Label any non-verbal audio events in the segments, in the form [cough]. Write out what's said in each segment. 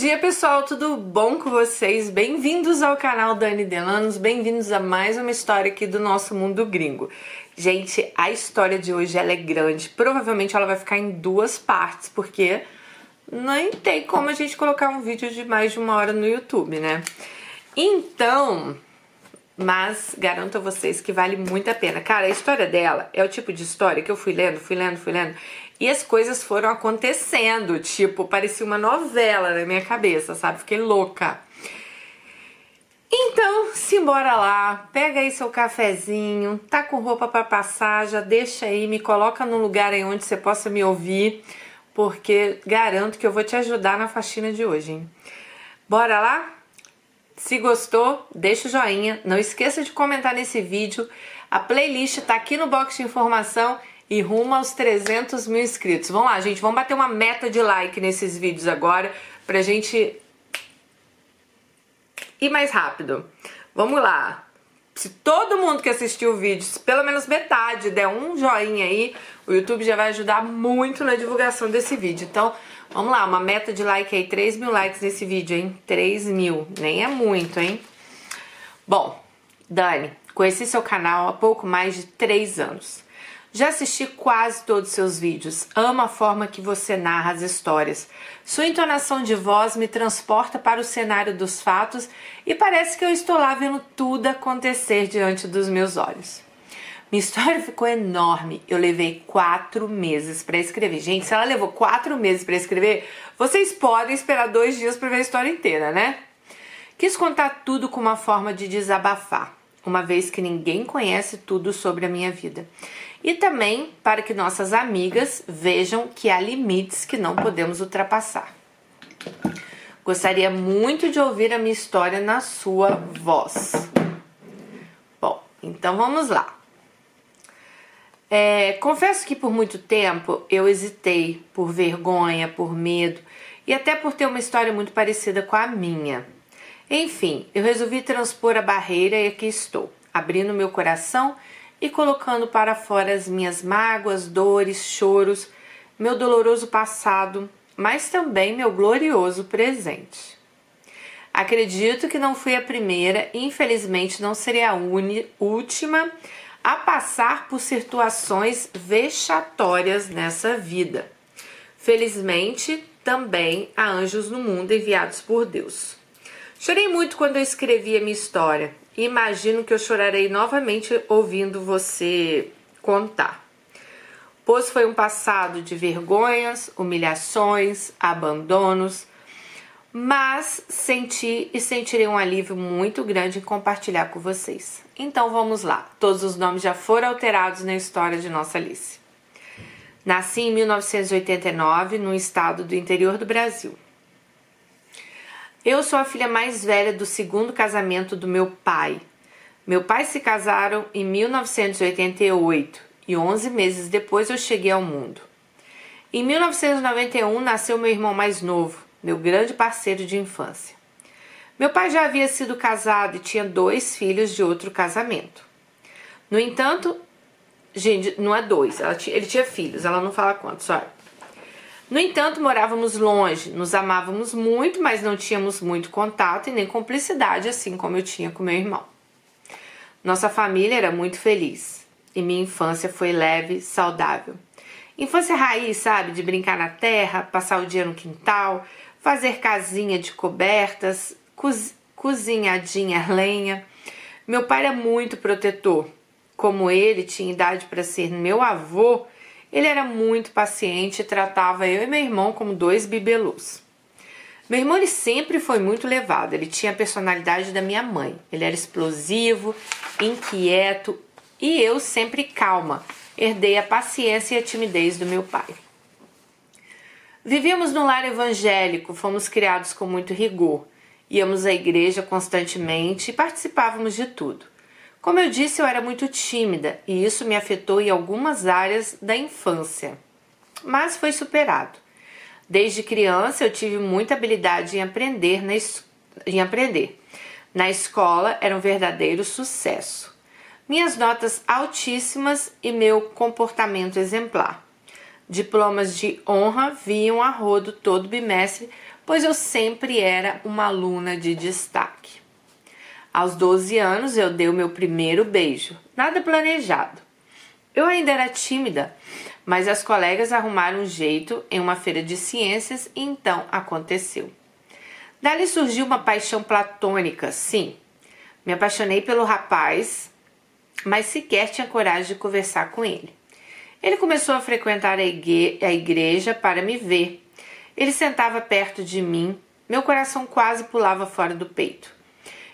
dia, pessoal, tudo bom com vocês? Bem-vindos ao canal Dani Delanos, bem-vindos a mais uma história aqui do nosso mundo gringo. Gente, a história de hoje ela é grande, provavelmente ela vai ficar em duas partes, porque nem tem como a gente colocar um vídeo de mais de uma hora no YouTube, né? Então, mas garanto a vocês que vale muito a pena. Cara, a história dela é o tipo de história que eu fui lendo, fui lendo, fui lendo, e as coisas foram acontecendo, tipo, parecia uma novela na minha cabeça, sabe? Fiquei louca. Então, simbora lá, pega aí seu cafezinho, tá com roupa para passar, já deixa aí, me coloca num lugar aí onde você possa me ouvir, porque garanto que eu vou te ajudar na faxina de hoje, hein? Bora lá? Se gostou, deixa o joinha, não esqueça de comentar nesse vídeo. A playlist tá aqui no box de informação e rumo aos 300 mil inscritos. Vamos lá, gente, vamos bater uma meta de like nesses vídeos agora pra gente ir mais rápido. Vamos lá. Se todo mundo que assistiu o vídeo, pelo menos metade der um joinha aí, o YouTube já vai ajudar muito na divulgação desse vídeo. Então, vamos lá, uma meta de like aí, 3 mil likes nesse vídeo, hein? 3 mil, nem é muito, hein? Bom, Dani, conheci seu canal há pouco mais de 3 anos. Já assisti quase todos os seus vídeos. Amo a forma que você narra as histórias. Sua entonação de voz me transporta para o cenário dos fatos e parece que eu estou lá vendo tudo acontecer diante dos meus olhos. Minha história [laughs] ficou enorme. Eu levei quatro meses para escrever. Gente, se ela levou quatro meses para escrever, vocês podem esperar dois dias para ver a história inteira, né? Quis contar tudo com uma forma de desabafar, uma vez que ninguém conhece tudo sobre a minha vida e também para que nossas amigas vejam que há limites que não podemos ultrapassar. Gostaria muito de ouvir a minha história na sua voz. Bom, então vamos lá. É, confesso que por muito tempo eu hesitei por vergonha, por medo e até por ter uma história muito parecida com a minha. Enfim, eu resolvi transpor a barreira e aqui estou, abrindo meu coração e colocando para fora as minhas mágoas, dores, choros, meu doloroso passado, mas também meu glorioso presente. Acredito que não fui a primeira e infelizmente não serei a última a passar por situações vexatórias nessa vida. Felizmente, também há anjos no mundo enviados por Deus. Chorei muito quando eu escrevi a minha história Imagino que eu chorarei novamente ouvindo você contar. Pois foi um passado de vergonhas, humilhações, abandonos, mas senti e sentirei um alívio muito grande em compartilhar com vocês. Então vamos lá, todos os nomes já foram alterados na história de nossa Alice. Nasci em 1989 no estado do interior do Brasil. Eu sou a filha mais velha do segundo casamento do meu pai. Meu pai se casaram em 1988 e 11 meses depois eu cheguei ao mundo. Em 1991 nasceu meu irmão mais novo, meu grande parceiro de infância. Meu pai já havia sido casado e tinha dois filhos de outro casamento. No entanto, gente, não é dois, ele tinha filhos, ela não fala quantos, só no entanto, morávamos longe, nos amávamos muito, mas não tínhamos muito contato e nem cumplicidade, assim como eu tinha com meu irmão. Nossa família era muito feliz e minha infância foi leve, saudável. Infância raiz, sabe? De brincar na terra, passar o dia no quintal, fazer casinha de cobertas, coz cozinhadinha lenha. Meu pai era muito protetor. Como ele tinha idade para ser meu avô, ele era muito paciente e tratava eu e meu irmão como dois bibelôs. Meu irmão ele sempre foi muito levado, ele tinha a personalidade da minha mãe. Ele era explosivo, inquieto e eu sempre calma. Herdei a paciência e a timidez do meu pai. Vivíamos num lar evangélico, fomos criados com muito rigor. Íamos à igreja constantemente e participávamos de tudo. Como eu disse, eu era muito tímida e isso me afetou em algumas áreas da infância, mas foi superado. Desde criança eu tive muita habilidade em aprender na, em aprender. Na escola era um verdadeiro sucesso. Minhas notas altíssimas e meu comportamento exemplar. Diplomas de honra vinham a rodo todo bimestre, pois eu sempre era uma aluna de destaque. Aos 12 anos eu dei o meu primeiro beijo, nada planejado. Eu ainda era tímida, mas as colegas arrumaram um jeito em uma feira de ciências e então aconteceu. Dali surgiu uma paixão platônica, sim. Me apaixonei pelo rapaz, mas sequer tinha coragem de conversar com ele. Ele começou a frequentar a igreja para me ver. Ele sentava perto de mim, meu coração quase pulava fora do peito.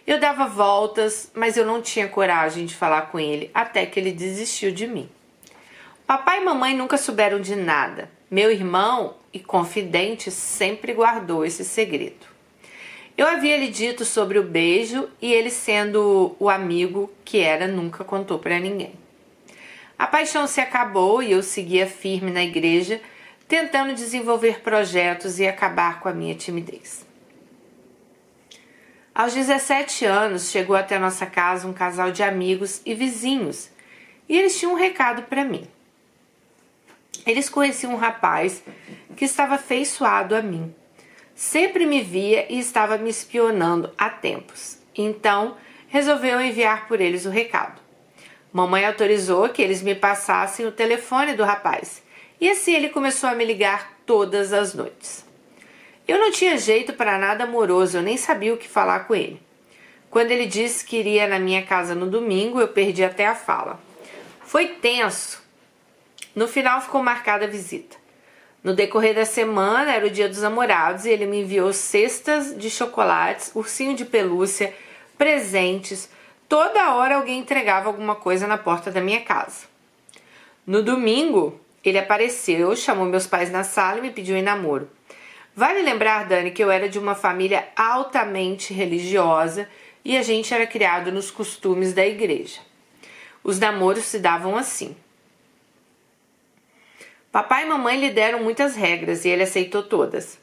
Eu dava voltas, mas eu não tinha coragem de falar com ele até que ele desistiu de mim. Papai e mamãe nunca souberam de nada. Meu irmão e confidente sempre guardou esse segredo. Eu havia lhe dito sobre o beijo e ele, sendo o amigo que era, nunca contou para ninguém. A paixão se acabou e eu seguia firme na igreja, tentando desenvolver projetos e acabar com a minha timidez. Aos 17 anos, chegou até nossa casa um casal de amigos e vizinhos, e eles tinham um recado para mim. Eles conheciam um rapaz que estava afeiçoado a mim. Sempre me via e estava me espionando há tempos. Então, resolveu enviar por eles o recado. Mamãe autorizou que eles me passassem o telefone do rapaz. E assim ele começou a me ligar todas as noites. Eu não tinha jeito para nada amoroso, eu nem sabia o que falar com ele. Quando ele disse que iria na minha casa no domingo, eu perdi até a fala. Foi tenso, no final ficou marcada a visita. No decorrer da semana era o dia dos namorados e ele me enviou cestas de chocolates, ursinho de pelúcia, presentes. Toda hora alguém entregava alguma coisa na porta da minha casa. No domingo, ele apareceu, chamou meus pais na sala e me pediu em namoro. Vale lembrar, Dani, que eu era de uma família altamente religiosa e a gente era criado nos costumes da igreja. Os namoros se davam assim. Papai e mamãe lhe deram muitas regras e ele aceitou todas.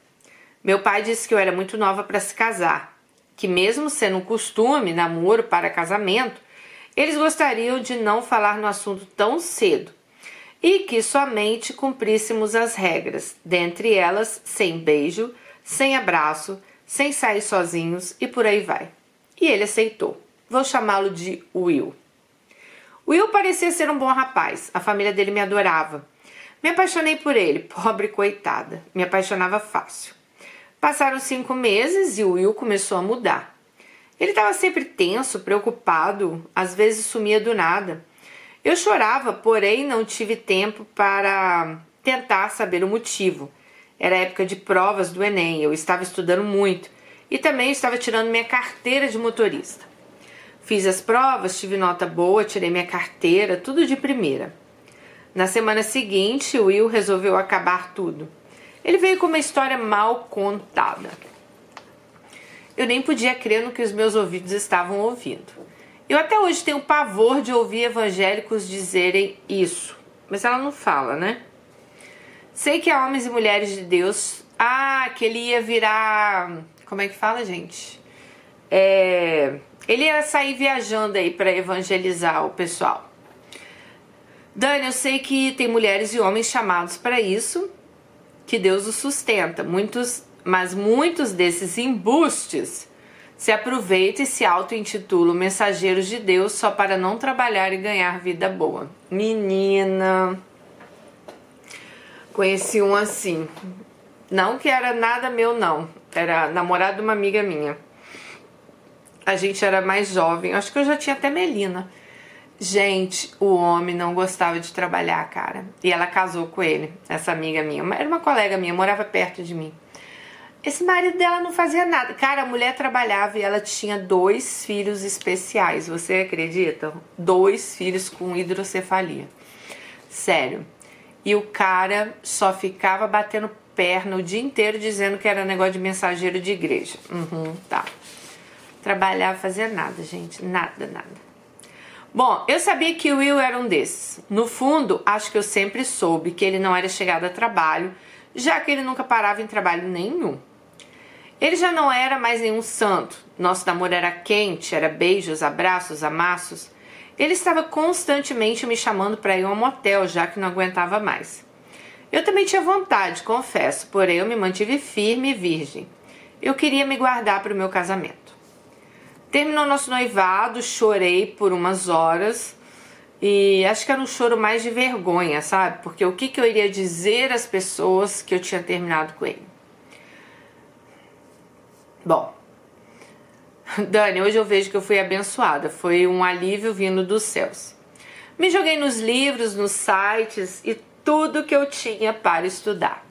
Meu pai disse que eu era muito nova para se casar, que mesmo sendo um costume, namoro para casamento, eles gostariam de não falar no assunto tão cedo e que somente cumpríssemos as regras, dentre elas sem beijo, sem abraço, sem sair sozinhos e por aí vai. E ele aceitou. Vou chamá-lo de Will. Will parecia ser um bom rapaz, a família dele me adorava. Me apaixonei por ele, [laughs] pobre coitada. Me apaixonava fácil. Passaram cinco meses e Will começou a mudar. Ele estava sempre tenso, preocupado, às vezes sumia do nada. Eu chorava, porém não tive tempo para tentar saber o motivo. Era época de provas do Enem, eu estava estudando muito e também estava tirando minha carteira de motorista. Fiz as provas, tive nota boa, tirei minha carteira, tudo de primeira. Na semana seguinte, Will resolveu acabar tudo. Ele veio com uma história mal contada. Eu nem podia crer no que os meus ouvidos estavam ouvindo. Eu até hoje tenho pavor de ouvir evangélicos dizerem isso, mas ela não fala, né? Sei que há homens e mulheres de Deus. Ah, que ele ia virar. Como é que fala, gente? É, ele ia sair viajando aí para evangelizar o pessoal. Dani, eu sei que tem mulheres e homens chamados para isso, que Deus os sustenta. Muitos, mas muitos desses embustes se aproveitam e se auto-intitulam mensageiros de Deus só para não trabalhar e ganhar vida boa. Menina, conheci um assim. Não que era nada meu, não. Era namorado de uma amiga minha. A gente era mais jovem. Acho que eu já tinha até Melina. Gente, o homem não gostava de trabalhar, cara. E ela casou com ele, essa amiga minha. Era uma colega minha, morava perto de mim. Esse marido dela não fazia nada. Cara, a mulher trabalhava e ela tinha dois filhos especiais. Você acredita? Dois filhos com hidrocefalia. Sério. E o cara só ficava batendo perna o dia inteiro dizendo que era negócio de mensageiro de igreja. Uhum, tá. Trabalhava, fazia nada, gente. Nada, nada. Bom, eu sabia que o Will era um desses. No fundo, acho que eu sempre soube que ele não era chegado a trabalho, já que ele nunca parava em trabalho nenhum. Ele já não era mais nenhum santo. Nosso namoro era quente, era beijos, abraços, amassos. Ele estava constantemente me chamando para ir a um motel, já que não aguentava mais. Eu também tinha vontade, confesso, porém eu me mantive firme e virgem. eu queria me guardar para o meu casamento. Terminou nosso noivado, chorei por umas horas e acho que era um choro mais de vergonha, sabe? Porque o que, que eu iria dizer às pessoas que eu tinha terminado com ele? Bom, [laughs] Dani, hoje eu vejo que eu fui abençoada. Foi um alívio vindo dos céus. Me joguei nos livros, nos sites e tudo que eu tinha para estudar.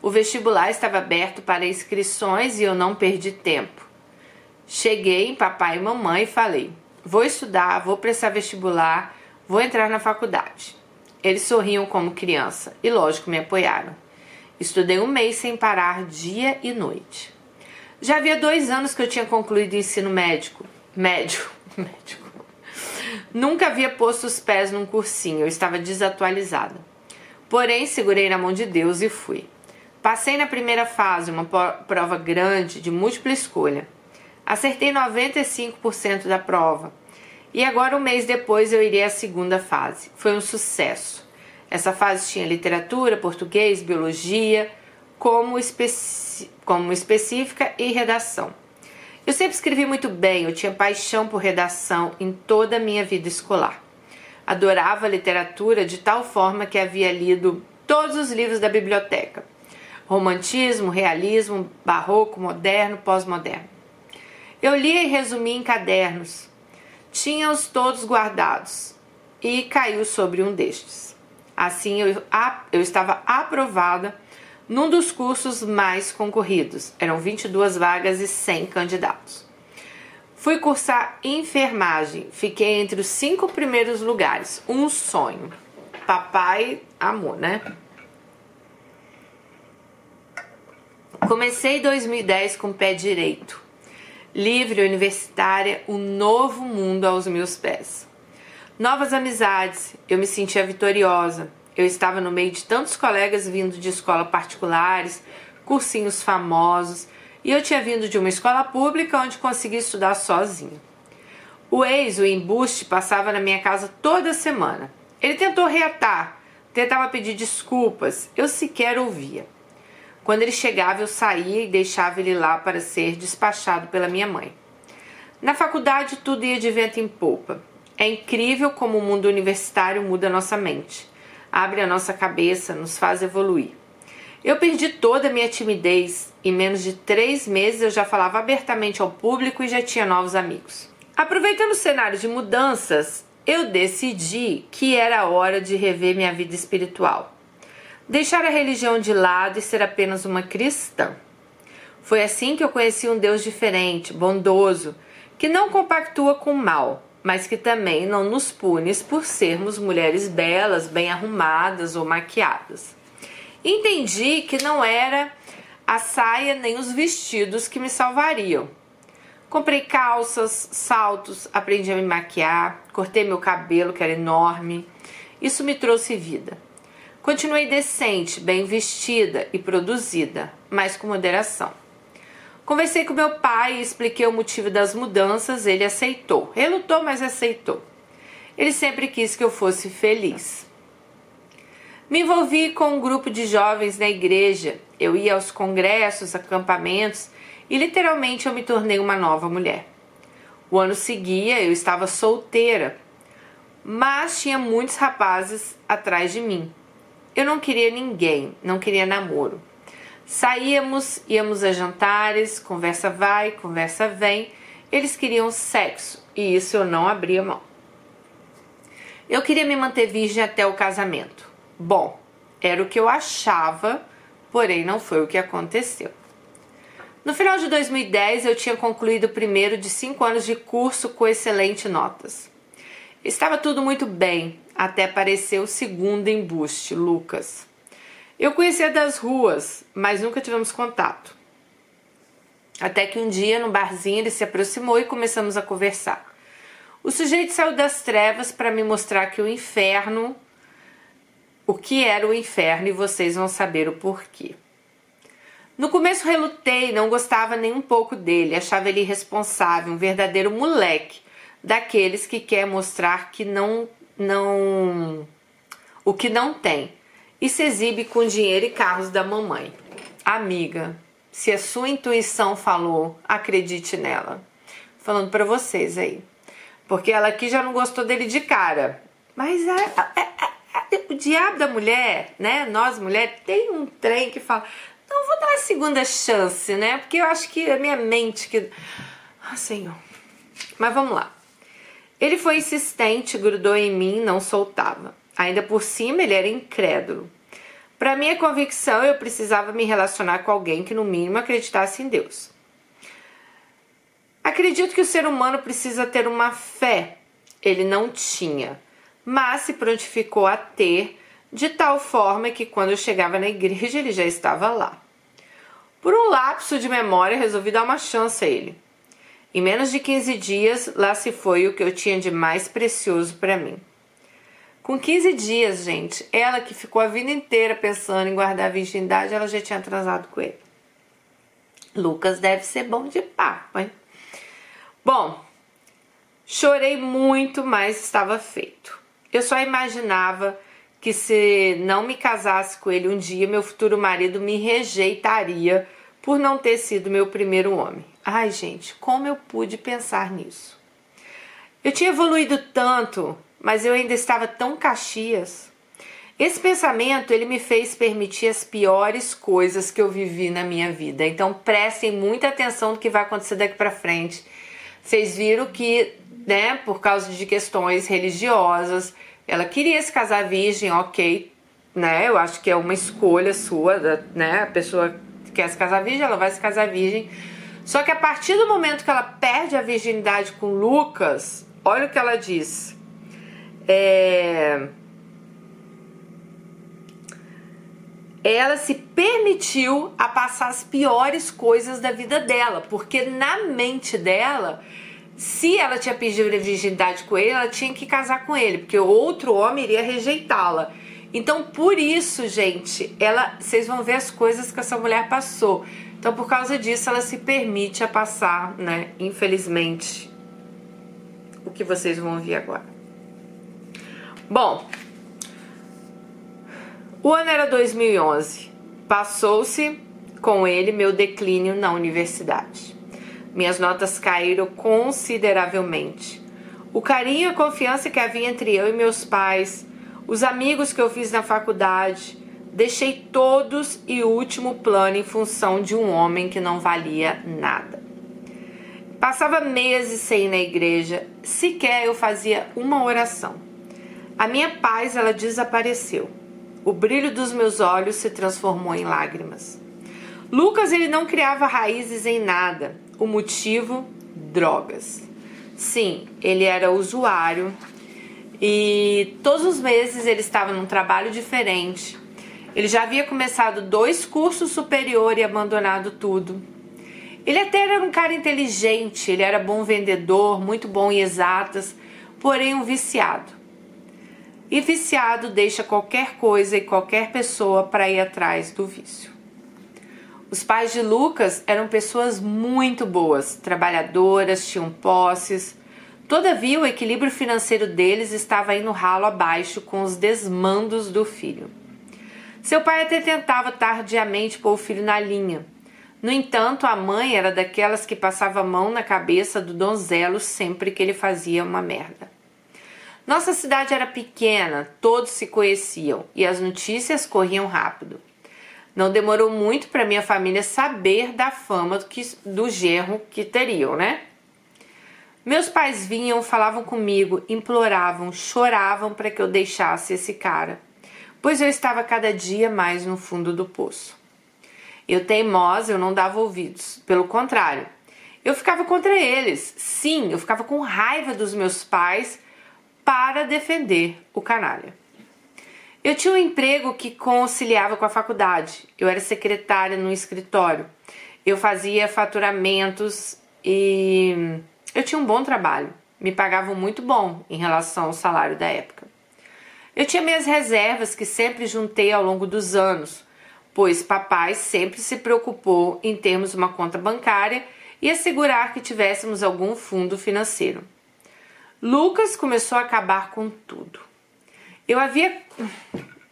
O vestibular estava aberto para inscrições e eu não perdi tempo. Cheguei em papai e mamãe e falei: vou estudar, vou prestar vestibular, vou entrar na faculdade. Eles sorriam como criança e, lógico, me apoiaram. Estudei um mês sem parar, dia e noite. Já havia dois anos que eu tinha concluído o ensino médico. Médio. [laughs] Médico. Nunca havia posto os pés num cursinho, eu estava desatualizada. Porém, segurei na mão de Deus e fui. Passei na primeira fase, uma prova grande de múltipla escolha. Acertei 95% da prova. E agora, um mês depois, eu irei à segunda fase. Foi um sucesso. Essa fase tinha literatura, português, biologia, como, especi como específica e redação. Eu sempre escrevi muito bem, eu tinha paixão por redação em toda a minha vida escolar. Adorava literatura de tal forma que havia lido todos os livros da biblioteca romantismo, realismo, barroco, moderno, pós-moderno. Eu lia e resumia em cadernos. Tinha-os todos guardados e caiu sobre um destes. Assim, eu, eu estava aprovada num dos cursos mais concorridos. Eram 22 vagas e 100 candidatos. Fui cursar enfermagem. Fiquei entre os cinco primeiros lugares. Um sonho. Papai amor, né? Comecei 2010 com o pé direito. Livre, universitária, um novo mundo aos meus pés. Novas amizades, eu me sentia vitoriosa. Eu estava no meio de tantos colegas vindo de escola particulares, cursinhos famosos, e eu tinha vindo de uma escola pública onde consegui estudar sozinho. O ex, o embuste, passava na minha casa toda semana. Ele tentou reatar, tentava pedir desculpas, eu sequer ouvia. Quando ele chegava, eu saía e deixava ele lá para ser despachado pela minha mãe. Na faculdade, tudo ia de vento em polpa. É incrível como o mundo universitário muda nossa mente, abre a nossa cabeça, nos faz evoluir. Eu perdi toda a minha timidez. Em menos de três meses eu já falava abertamente ao público e já tinha novos amigos. Aproveitando o cenário de mudanças, eu decidi que era hora de rever minha vida espiritual. Deixar a religião de lado e ser apenas uma cristã. Foi assim que eu conheci um Deus diferente, bondoso, que não compactua com o mal, mas que também não nos pune por sermos mulheres belas, bem arrumadas ou maquiadas. Entendi que não era a saia nem os vestidos que me salvariam. Comprei calças, saltos, aprendi a me maquiar, cortei meu cabelo, que era enorme. Isso me trouxe vida. Continuei decente, bem vestida e produzida, mas com moderação. Conversei com meu pai e expliquei o motivo das mudanças. Ele aceitou. Relutou, mas aceitou. Ele sempre quis que eu fosse feliz. Me envolvi com um grupo de jovens na igreja. Eu ia aos congressos, acampamentos e literalmente eu me tornei uma nova mulher. O ano seguia, eu estava solteira, mas tinha muitos rapazes atrás de mim. Eu não queria ninguém, não queria namoro. Saíamos, íamos a jantares, conversa vai, conversa vem. Eles queriam sexo e isso eu não abria mão. Eu queria me manter virgem até o casamento. Bom, era o que eu achava, porém não foi o que aconteceu. No final de 2010, eu tinha concluído o primeiro de cinco anos de curso com excelentes notas. Estava tudo muito bem, até aparecer o segundo embuste, Lucas. Eu conhecia das ruas, mas nunca tivemos contato. Até que um dia, no barzinho, ele se aproximou e começamos a conversar. O sujeito saiu das trevas para me mostrar que o inferno, o que era o inferno, e vocês vão saber o porquê. No começo relutei, não gostava nem um pouco dele, achava ele irresponsável, um verdadeiro moleque, daqueles que quer mostrar que não não o que não tem e se exibe com dinheiro e carros da mamãe. Amiga, Se a sua intuição falou, acredite nela. Falando para vocês aí. Porque ela aqui já não gostou dele de cara. Mas é, é, é, o diabo da mulher, né? Nós mulheres, tem um trem que fala: não, vou dar uma segunda chance, né? Porque eu acho que a minha mente que. Ah, Senhor. Mas vamos lá. Ele foi insistente, grudou em mim, não soltava. Ainda por cima, ele era incrédulo. Para minha convicção, eu precisava me relacionar com alguém que, no mínimo, acreditasse em Deus. Acredito que o ser humano precisa ter uma fé. Ele não tinha, mas se prontificou a ter, de tal forma que, quando eu chegava na igreja, ele já estava lá. Por um lapso de memória, resolvi dar uma chance a ele. Em menos de 15 dias, lá se foi o que eu tinha de mais precioso para mim. Com 15 dias, gente, ela que ficou a vida inteira pensando em guardar a virgindade, ela já tinha atrasado com ele. Lucas deve ser bom de papo, hein? Bom, chorei muito, mas estava feito. Eu só imaginava que se não me casasse com ele um dia, meu futuro marido me rejeitaria por não ter sido meu primeiro homem. Ai, gente, como eu pude pensar nisso? Eu tinha evoluído tanto, mas eu ainda estava tão caxias. Esse pensamento ele me fez permitir as piores coisas que eu vivi na minha vida. Então prestem muita atenção no que vai acontecer daqui para frente. Vocês viram que, né, por causa de questões religiosas, ela queria se casar virgem, ok, né? Eu acho que é uma escolha sua, né? A pessoa quer se casar virgem, ela vai se casar virgem. Só que a partir do momento que ela perde a virgindade com Lucas, olha o que ela diz. É... Ela se permitiu a passar as piores coisas da vida dela, porque na mente dela, se ela tinha pedido a virgindade com ele, ela tinha que casar com ele, porque outro homem iria rejeitá-la. Então, por isso, gente, ela, vocês vão ver as coisas que essa mulher passou. Então, por causa disso, ela se permite a passar, né? Infelizmente, o que vocês vão ouvir agora. Bom, o ano era 2011. Passou-se com ele meu declínio na universidade. Minhas notas caíram consideravelmente. O carinho e a confiança que havia entre eu e meus pais, os amigos que eu fiz na faculdade, Deixei todos e último plano em função de um homem que não valia nada. Passava meses sem ir na igreja, sequer eu fazia uma oração. A minha paz ela desapareceu. O brilho dos meus olhos se transformou em lágrimas. Lucas ele não criava raízes em nada. O motivo, drogas. Sim, ele era usuário e todos os meses ele estava num trabalho diferente ele já havia começado dois cursos superiores e abandonado tudo. Ele até era um cara inteligente, ele era bom vendedor, muito bom em exatas, porém um viciado. E viciado deixa qualquer coisa e qualquer pessoa para ir atrás do vício. Os pais de Lucas eram pessoas muito boas, trabalhadoras, tinham posses. Todavia, o equilíbrio financeiro deles estava indo ralo abaixo com os desmandos do filho. Seu pai até tentava tardiamente pôr o filho na linha. No entanto, a mãe era daquelas que passava a mão na cabeça do donzelo sempre que ele fazia uma merda. Nossa cidade era pequena, todos se conheciam e as notícias corriam rápido. Não demorou muito para minha família saber da fama do, que, do genro que teriam, né? Meus pais vinham, falavam comigo, imploravam, choravam para que eu deixasse esse cara pois eu estava cada dia mais no fundo do poço. Eu teimosa, eu não dava ouvidos, pelo contrário, eu ficava contra eles. Sim, eu ficava com raiva dos meus pais para defender o canalha. Eu tinha um emprego que conciliava com a faculdade. Eu era secretária no escritório. Eu fazia faturamentos e eu tinha um bom trabalho. Me pagavam muito bom em relação ao salário da época. Eu tinha minhas reservas que sempre juntei ao longo dos anos, pois papai sempre se preocupou em termos uma conta bancária e assegurar que tivéssemos algum fundo financeiro. Lucas começou a acabar com tudo. Eu havia.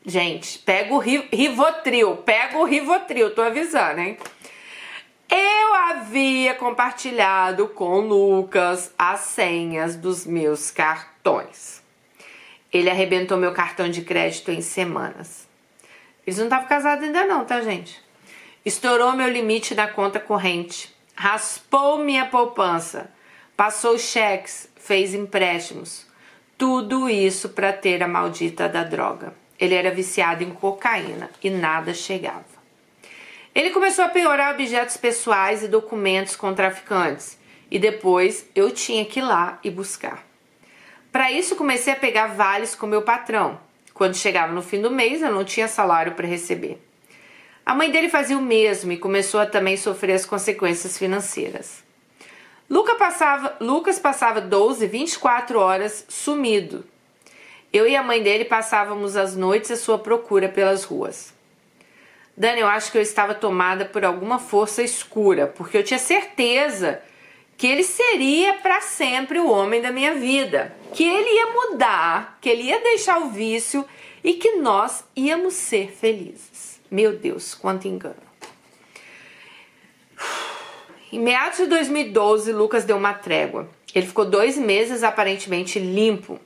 Gente, pega o Rivotril, pega o Rivotril, tô avisando, hein? havia compartilhado com Lucas as senhas dos meus cartões. Ele arrebentou meu cartão de crédito em semanas. Eles não estavam casados ainda não, tá, gente? Estourou meu limite da conta corrente, raspou minha poupança, passou cheques, fez empréstimos. Tudo isso para ter a maldita da droga. Ele era viciado em cocaína e nada chegava. Ele começou a piorar objetos pessoais e documentos com traficantes, e depois eu tinha que ir lá e buscar. Para isso, comecei a pegar vales com meu patrão. Quando chegava no fim do mês, eu não tinha salário para receber. A mãe dele fazia o mesmo e começou a também sofrer as consequências financeiras. Lucas passava, Lucas passava 12, 24 horas sumido. Eu e a mãe dele passávamos as noites à sua procura pelas ruas. Dani, eu acho que eu estava tomada por alguma força escura, porque eu tinha certeza que ele seria para sempre o homem da minha vida, que ele ia mudar, que ele ia deixar o vício e que nós íamos ser felizes. Meu Deus, quanto engano. Em meados de 2012, Lucas deu uma trégua. Ele ficou dois meses aparentemente limpo,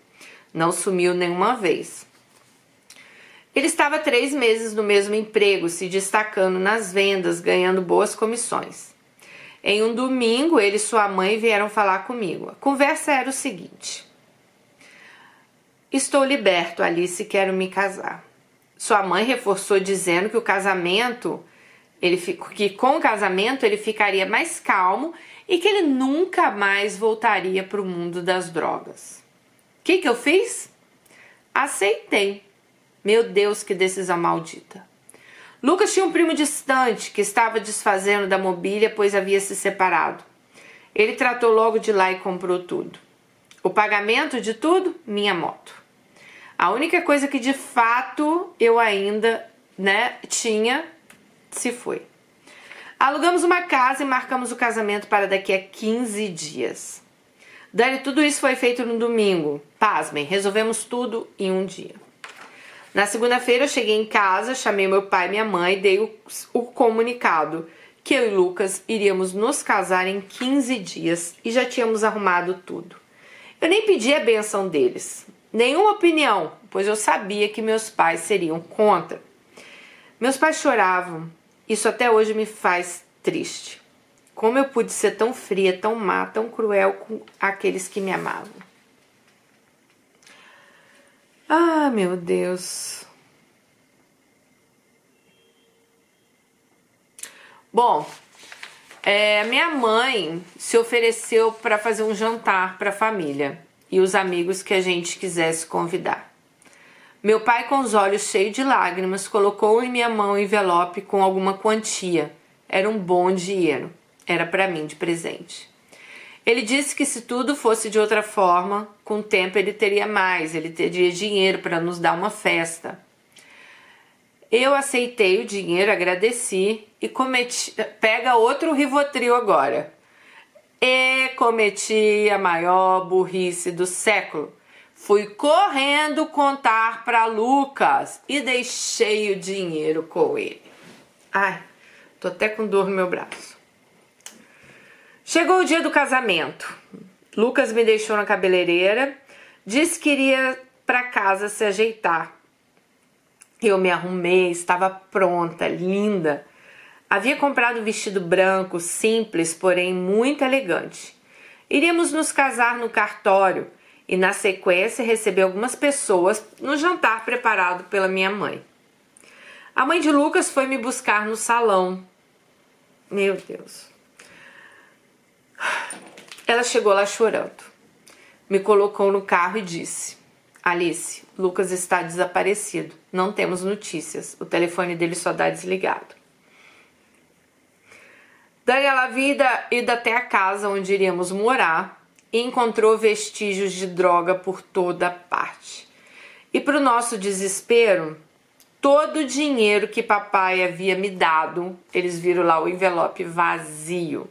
não sumiu nenhuma vez. Ele estava três meses no mesmo emprego, se destacando nas vendas, ganhando boas comissões. Em um domingo, ele e sua mãe vieram falar comigo. A conversa era o seguinte: Estou liberto, Alice, quero me casar. Sua mãe reforçou dizendo que o casamento, ele que com o casamento ele ficaria mais calmo e que ele nunca mais voltaria para o mundo das drogas. O que, que eu fiz? Aceitei. Meu Deus, que decisão maldita. Lucas tinha um primo distante que estava desfazendo da mobília, pois havia se separado. Ele tratou logo de lá e comprou tudo. O pagamento de tudo? Minha moto. A única coisa que de fato eu ainda, né, tinha se foi. Alugamos uma casa e marcamos o casamento para daqui a 15 dias. Dani, tudo isso foi feito no domingo. Pasmem, resolvemos tudo em um dia. Na segunda-feira eu cheguei em casa, chamei meu pai e minha mãe e dei o, o comunicado que eu e Lucas iríamos nos casar em 15 dias e já tínhamos arrumado tudo. Eu nem pedi a benção deles, nenhuma opinião, pois eu sabia que meus pais seriam contra. Meus pais choravam, isso até hoje me faz triste. Como eu pude ser tão fria, tão má, tão cruel com aqueles que me amavam. Ah, meu Deus. Bom, é, minha mãe se ofereceu para fazer um jantar para a família e os amigos que a gente quisesse convidar. Meu pai, com os olhos cheios de lágrimas, colocou em minha mão um envelope com alguma quantia. Era um bom dinheiro. Era para mim de presente. Ele disse que se tudo fosse de outra forma, com o tempo ele teria mais, ele teria dinheiro para nos dar uma festa. Eu aceitei o dinheiro, agradeci e cometi. Pega outro Rivotril agora. E cometi a maior burrice do século. Fui correndo contar para Lucas e deixei o dinheiro com ele. Ai, tô até com dor no meu braço. Chegou o dia do casamento. Lucas me deixou na cabeleireira, disse que iria para casa se ajeitar. Eu me arrumei, estava pronta, linda. Havia comprado um vestido branco, simples, porém muito elegante. Iríamos nos casar no cartório e, na sequência, receber algumas pessoas no jantar preparado pela minha mãe. A mãe de Lucas foi me buscar no salão. Meu Deus. Ela chegou lá chorando. Me colocou no carro e disse: Alice, Lucas está desaparecido. Não temos notícias. O telefone dele só dá desligado. Daí ela vida ido até a casa onde iríamos morar encontrou vestígios de droga por toda parte. E para o nosso desespero, todo o dinheiro que papai havia me dado, eles viram lá o envelope vazio.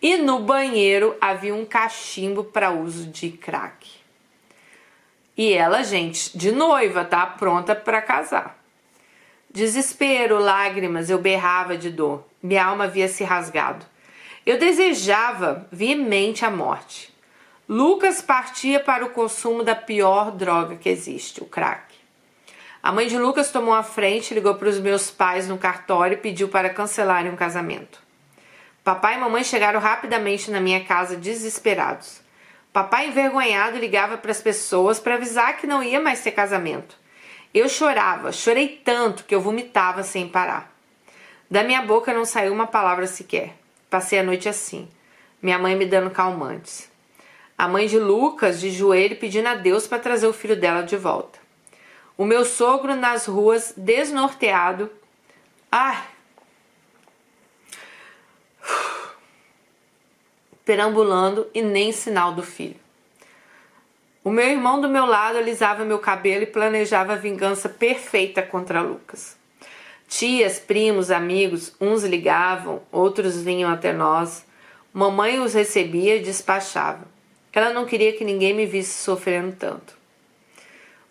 E no banheiro havia um cachimbo para uso de crack. E ela, gente, de noiva, tá? Pronta para casar. Desespero, lágrimas, eu berrava de dor. Minha alma havia se rasgado. Eu desejava veemente a morte. Lucas partia para o consumo da pior droga que existe, o crack. A mãe de Lucas tomou a frente, ligou para os meus pais no cartório e pediu para cancelarem o casamento. Papai e mamãe chegaram rapidamente na minha casa desesperados. Papai, envergonhado, ligava para as pessoas para avisar que não ia mais ter casamento. Eu chorava, chorei tanto que eu vomitava sem parar. Da minha boca não saiu uma palavra sequer. Passei a noite assim, minha mãe me dando calmantes. A mãe de Lucas, de joelho, pedindo a Deus para trazer o filho dela de volta. O meu sogro nas ruas, desnorteado. Ai! Perambulando e nem sinal do filho. O meu irmão do meu lado alisava meu cabelo e planejava a vingança perfeita contra Lucas. Tias, primos, amigos, uns ligavam, outros vinham até nós. Mamãe os recebia e despachava. Ela não queria que ninguém me visse sofrendo tanto.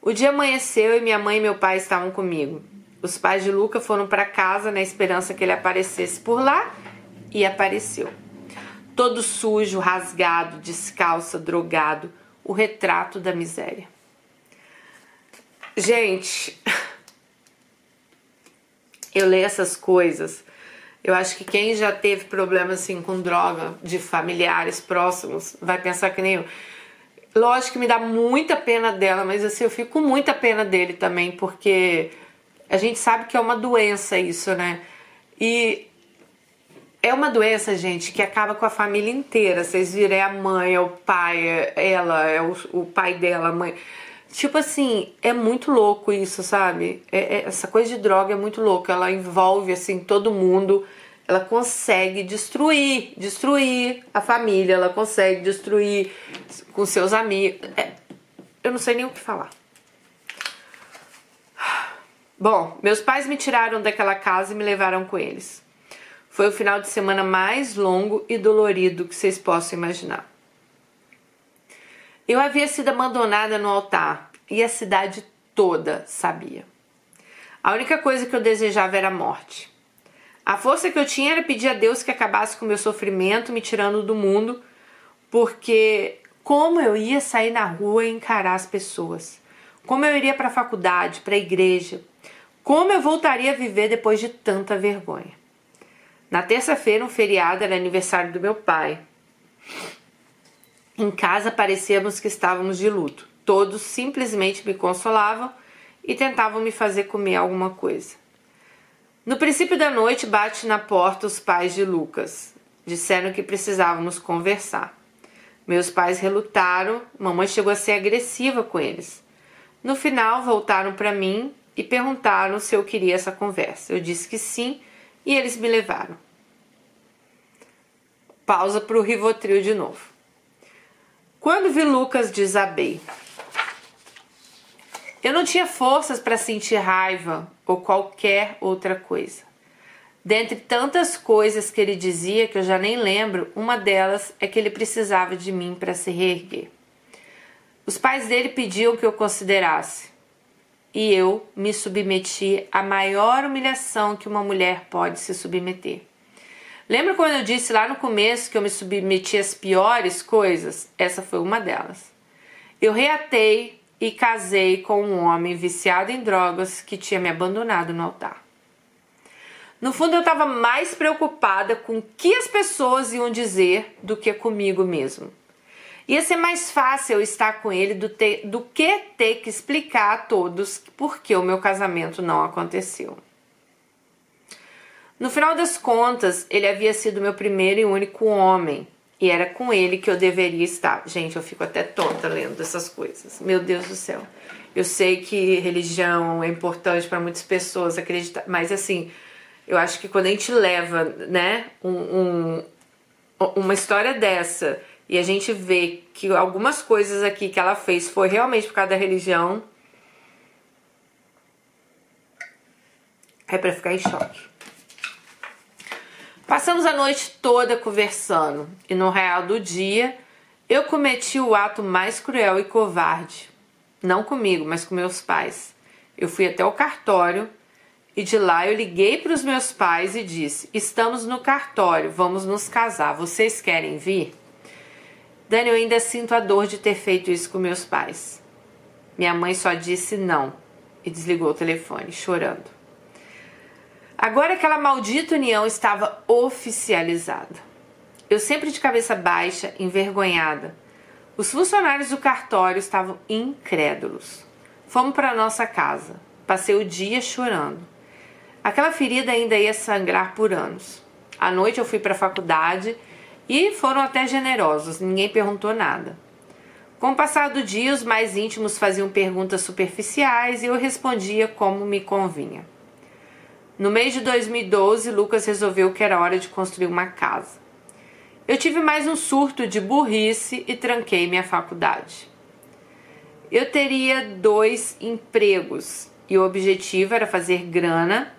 O dia amanheceu e minha mãe e meu pai estavam comigo. Os pais de Luca foram para casa na esperança que ele aparecesse por lá e apareceu. Todo sujo, rasgado, descalço, drogado, o retrato da miséria. Gente, [laughs] eu leio essas coisas. Eu acho que quem já teve problema assim com droga de familiares próximos vai pensar que nem eu. Lógico que me dá muita pena dela, mas assim, eu fico com muita pena dele também, porque a gente sabe que é uma doença isso, né? E é uma doença, gente, que acaba com a família inteira. Vocês viram, é a mãe, é o pai, é ela, é o, o pai dela, a mãe. Tipo assim, é muito louco isso, sabe? É, é, essa coisa de droga é muito louca. Ela envolve, assim, todo mundo ela consegue destruir, destruir a família, ela consegue destruir com seus amigos. É, eu não sei nem o que falar. Bom, meus pais me tiraram daquela casa e me levaram com eles. Foi o final de semana mais longo e dolorido que vocês possam imaginar. Eu havia sido abandonada no altar e a cidade toda sabia. A única coisa que eu desejava era a morte. A força que eu tinha era pedir a Deus que acabasse com o meu sofrimento, me tirando do mundo, porque como eu ia sair na rua e encarar as pessoas? Como eu iria para a faculdade, para a igreja? Como eu voltaria a viver depois de tanta vergonha? Na terça-feira, um feriado, era aniversário do meu pai. Em casa parecíamos que estávamos de luto. Todos simplesmente me consolavam e tentavam me fazer comer alguma coisa. No princípio da noite, bate na porta os pais de Lucas. Disseram que precisávamos conversar. Meus pais relutaram, mamãe chegou a ser agressiva com eles. No final, voltaram para mim e perguntaram se eu queria essa conversa. Eu disse que sim e eles me levaram. Pausa para o Rivotril de novo. Quando vi Lucas, desabei. Eu não tinha forças para sentir raiva ou qualquer outra coisa. Dentre tantas coisas que ele dizia que eu já nem lembro, uma delas é que ele precisava de mim para se reerguer. Os pais dele pediam que eu considerasse, e eu me submeti à maior humilhação que uma mulher pode se submeter. Lembra quando eu disse lá no começo que eu me submeti às piores coisas? Essa foi uma delas. Eu reatei e casei com um homem viciado em drogas que tinha me abandonado no altar. No fundo, eu estava mais preocupada com o que as pessoas iam dizer do que comigo mesmo. Ia ser mais fácil estar com ele do, do que ter que explicar a todos por que o meu casamento não aconteceu. No final das contas, ele havia sido meu primeiro e único homem e era com ele que eu deveria estar. Gente, eu fico até tonta lendo essas coisas. Meu Deus do céu. Eu sei que religião é importante para muitas pessoas acreditar, mas assim, eu acho que quando a gente leva, né, um, um, uma história dessa e a gente vê que algumas coisas aqui que ela fez foi realmente por causa da religião, é para ficar em choque. Passamos a noite toda conversando e no real do dia eu cometi o ato mais cruel e covarde. Não comigo, mas com meus pais. Eu fui até o cartório e de lá eu liguei para os meus pais e disse: Estamos no cartório, vamos nos casar, vocês querem vir? Dani, eu ainda sinto a dor de ter feito isso com meus pais. Minha mãe só disse não e desligou o telefone, chorando. Agora aquela maldita união estava oficializada. Eu sempre de cabeça baixa, envergonhada. Os funcionários do cartório estavam incrédulos. Fomos para nossa casa. Passei o dia chorando. Aquela ferida ainda ia sangrar por anos. À noite eu fui para a faculdade e foram até generosos, ninguém perguntou nada. Com o passar do dia, os mais íntimos faziam perguntas superficiais e eu respondia como me convinha. No mês de 2012, Lucas resolveu que era hora de construir uma casa. Eu tive mais um surto de burrice e tranquei minha faculdade. Eu teria dois empregos e o objetivo era fazer grana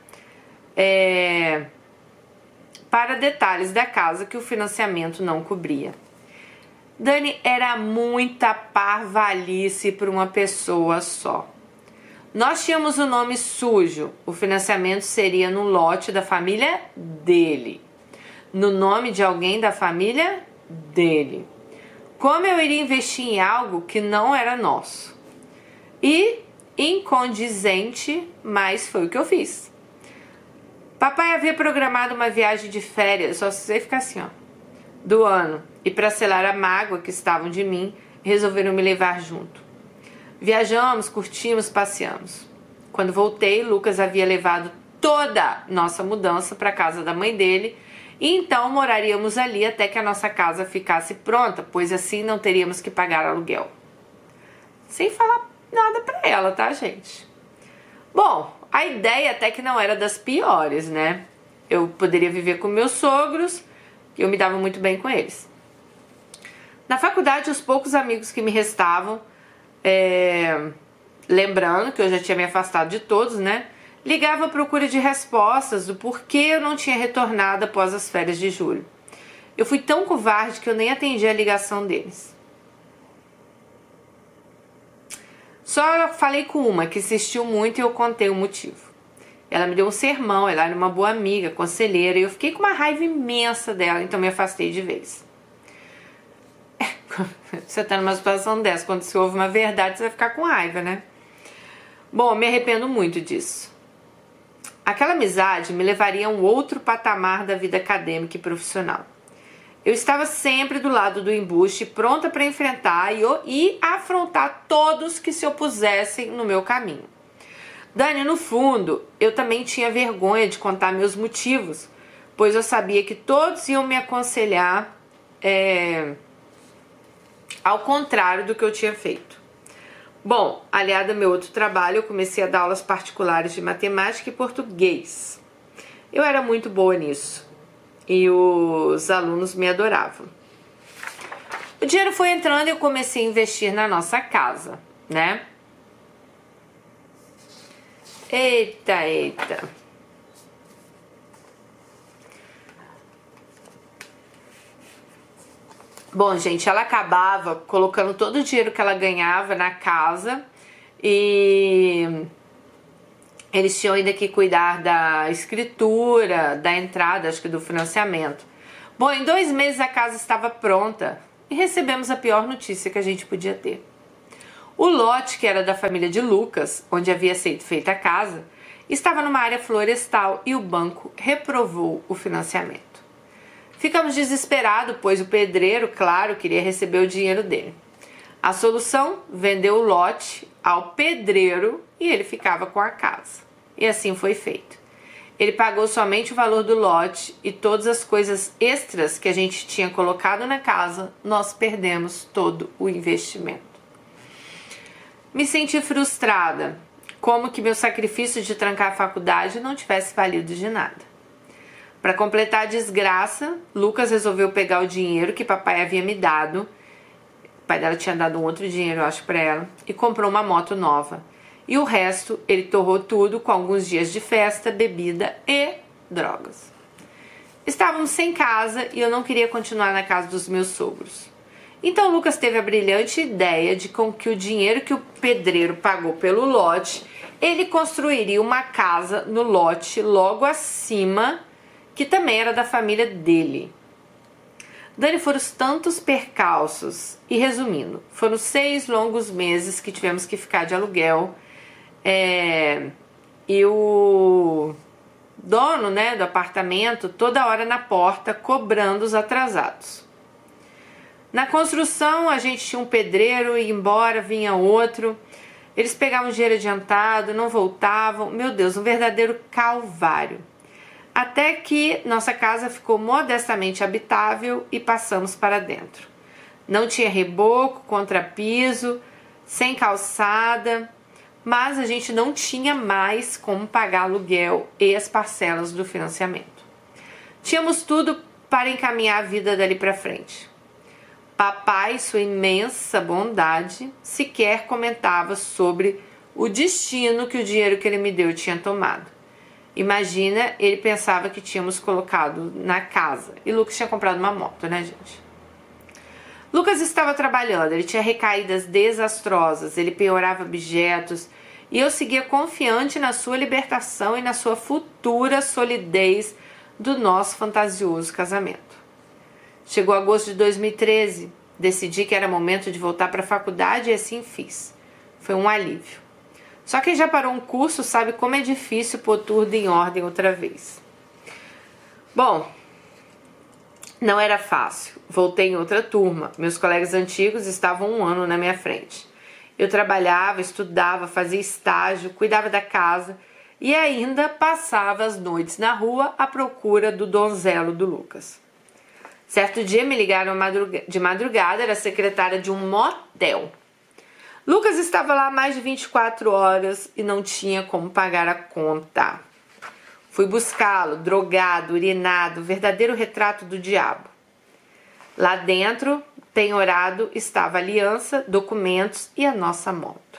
é, para detalhes da casa que o financiamento não cobria. Dani era muita parvalice para uma pessoa só. Nós tínhamos o nome sujo, o financiamento seria no lote da família dele, no nome de alguém da família dele. Como eu iria investir em algo que não era nosso? E incondizente, mas foi o que eu fiz. Papai havia programado uma viagem de férias, só se você ficar assim, ó, do ano, e para selar a mágoa que estavam de mim, resolveram me levar junto. Viajamos, curtimos, passeamos. Quando voltei, Lucas havia levado toda nossa mudança para casa da mãe dele, e então moraríamos ali até que a nossa casa ficasse pronta, pois assim não teríamos que pagar aluguel. Sem falar nada para ela, tá, gente? Bom, a ideia até que não era das piores, né? Eu poderia viver com meus sogros, eu me dava muito bem com eles. Na faculdade, os poucos amigos que me restavam, é, lembrando que eu já tinha me afastado de todos, né? Ligava à procura de respostas do porquê eu não tinha retornado após as férias de julho. Eu fui tão covarde que eu nem atendi a ligação deles. Só falei com uma que insistiu muito e eu contei o motivo. Ela me deu um sermão, ela era uma boa amiga, conselheira, e eu fiquei com uma raiva imensa dela, então me afastei de vez. [laughs] Você tá numa situação dessa, quando se ouve uma verdade, você vai ficar com raiva, né? Bom, me arrependo muito disso. Aquela amizade me levaria a um outro patamar da vida acadêmica e profissional. Eu estava sempre do lado do embuste, pronta para enfrentar e, e afrontar todos que se opusessem no meu caminho. Dani, no fundo, eu também tinha vergonha de contar meus motivos, pois eu sabia que todos iam me aconselhar é, ao contrário do que eu tinha feito. Bom, aliada ao meu outro trabalho, eu comecei a dar aulas particulares de matemática e português. Eu era muito boa nisso e os alunos me adoravam. O dinheiro foi entrando e eu comecei a investir na nossa casa, né? Eita, eita. Bom, gente, ela acabava colocando todo o dinheiro que ela ganhava na casa e eles tinham ainda que cuidar da escritura, da entrada, acho que do financiamento. Bom, em dois meses a casa estava pronta e recebemos a pior notícia que a gente podia ter. O lote, que era da família de Lucas, onde havia sido feita a casa, estava numa área florestal e o banco reprovou o financiamento. Ficamos desesperados, pois o pedreiro, claro, queria receber o dinheiro dele. A solução? Vendeu o lote ao pedreiro e ele ficava com a casa. E assim foi feito. Ele pagou somente o valor do lote e todas as coisas extras que a gente tinha colocado na casa, nós perdemos todo o investimento. Me senti frustrada, como que meu sacrifício de trancar a faculdade não tivesse valido de nada. Para completar a desgraça, Lucas resolveu pegar o dinheiro que papai havia me dado pai dela tinha dado um outro dinheiro, eu acho, para ela, e comprou uma moto nova. E o resto ele torrou tudo com alguns dias de festa, bebida e drogas. Estávamos sem casa e eu não queria continuar na casa dos meus sogros. Então Lucas teve a brilhante ideia de com que o dinheiro que o pedreiro pagou pelo lote ele construiria uma casa no lote logo acima, que também era da família dele. Dani, foram tantos percalços. E resumindo, foram seis longos meses que tivemos que ficar de aluguel. É, e o dono né, do apartamento toda hora na porta cobrando os atrasados. Na construção a gente tinha um pedreiro, ia embora, vinha outro. Eles pegavam dinheiro adiantado, não voltavam. Meu Deus, um verdadeiro calvário. Até que nossa casa ficou modestamente habitável e passamos para dentro. Não tinha reboco, contrapiso, sem calçada, mas a gente não tinha mais como pagar aluguel e as parcelas do financiamento. Tínhamos tudo para encaminhar a vida dali para frente. Papai, sua imensa bondade, sequer comentava sobre o destino que o dinheiro que ele me deu tinha tomado. Imagina, ele pensava que tínhamos colocado na casa. E Lucas tinha comprado uma moto, né, gente? Lucas estava trabalhando, ele tinha recaídas desastrosas, ele piorava objetos e eu seguia confiante na sua libertação e na sua futura solidez do nosso fantasioso casamento. Chegou agosto de 2013, decidi que era momento de voltar para a faculdade e assim fiz. Foi um alívio. Só quem já parou um curso sabe como é difícil pôr tudo em ordem outra vez. Bom, não era fácil. Voltei em outra turma. Meus colegas antigos estavam um ano na minha frente. Eu trabalhava, estudava, fazia estágio, cuidava da casa e ainda passava as noites na rua à procura do donzelo do Lucas. Certo dia me ligaram de madrugada, era secretária de um motel. Lucas estava lá mais de 24 horas e não tinha como pagar a conta. Fui buscá-lo, drogado, urinado, verdadeiro retrato do diabo. Lá dentro, penhorado, estava aliança, documentos e a nossa moto.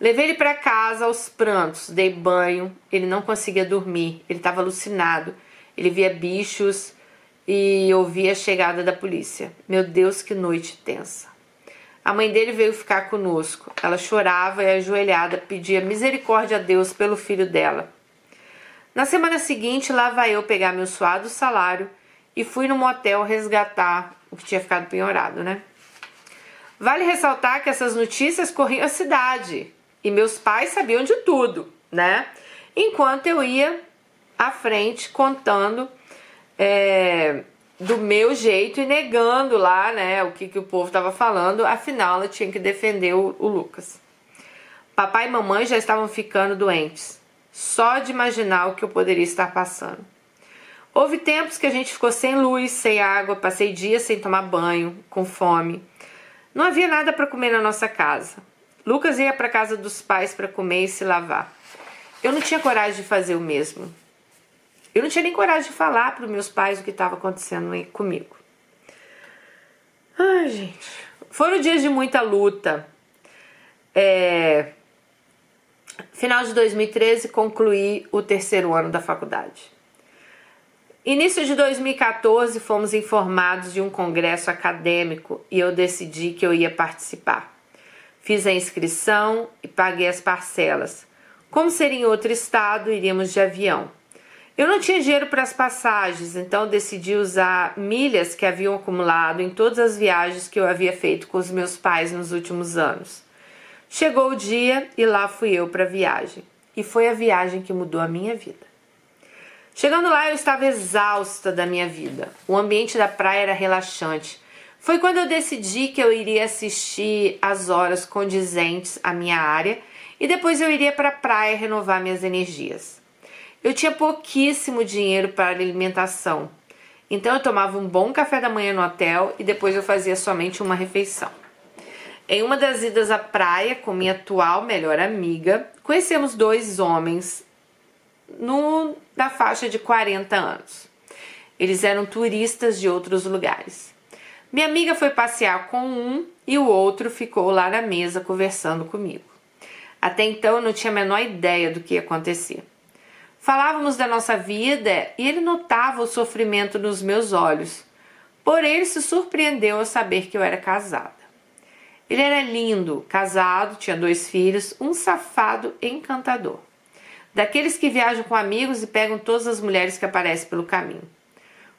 Levei ele para casa aos prantos, dei banho, ele não conseguia dormir, ele estava alucinado, ele via bichos, e ouvi a chegada da polícia. Meu Deus, que noite tensa. A mãe dele veio ficar conosco. Ela chorava e ajoelhada pedia misericórdia a Deus pelo filho dela. Na semana seguinte, lá vai eu pegar meu suado salário e fui no motel resgatar o que tinha ficado penhorado, né? Vale ressaltar que essas notícias corriam a cidade e meus pais sabiam de tudo, né? Enquanto eu ia à frente contando é, do meu jeito e negando lá, né, o que, que o povo estava falando. Afinal, ela tinha que defender o, o Lucas. Papai e mamãe já estavam ficando doentes, só de imaginar o que eu poderia estar passando. Houve tempos que a gente ficou sem luz, sem água, passei dias sem tomar banho, com fome. Não havia nada para comer na nossa casa. Lucas ia para casa dos pais para comer e se lavar. Eu não tinha coragem de fazer o mesmo. Eu não tinha nem coragem de falar para os meus pais o que estava acontecendo comigo. Ai, gente. Foram dias de muita luta. É... Final de 2013, concluí o terceiro ano da faculdade. Início de 2014, fomos informados de um congresso acadêmico e eu decidi que eu ia participar. Fiz a inscrição e paguei as parcelas. Como seria em outro estado, iríamos de avião. Eu não tinha dinheiro para as passagens, então decidi usar milhas que haviam acumulado em todas as viagens que eu havia feito com os meus pais nos últimos anos. Chegou o dia e lá fui eu para a viagem. E foi a viagem que mudou a minha vida. Chegando lá, eu estava exausta da minha vida. O ambiente da praia era relaxante. Foi quando eu decidi que eu iria assistir às horas condizentes à minha área e depois eu iria para a praia renovar minhas energias. Eu tinha pouquíssimo dinheiro para alimentação, então eu tomava um bom café da manhã no hotel e depois eu fazia somente uma refeição. Em uma das idas à praia com minha atual melhor amiga, conhecemos dois homens no, da faixa de 40 anos. Eles eram turistas de outros lugares. Minha amiga foi passear com um e o outro ficou lá na mesa conversando comigo. Até então eu não tinha a menor ideia do que ia acontecer. Falávamos da nossa vida e ele notava o sofrimento nos meus olhos. Porém, ele se surpreendeu ao saber que eu era casada. Ele era lindo, casado, tinha dois filhos, um safado encantador. Daqueles que viajam com amigos e pegam todas as mulheres que aparecem pelo caminho.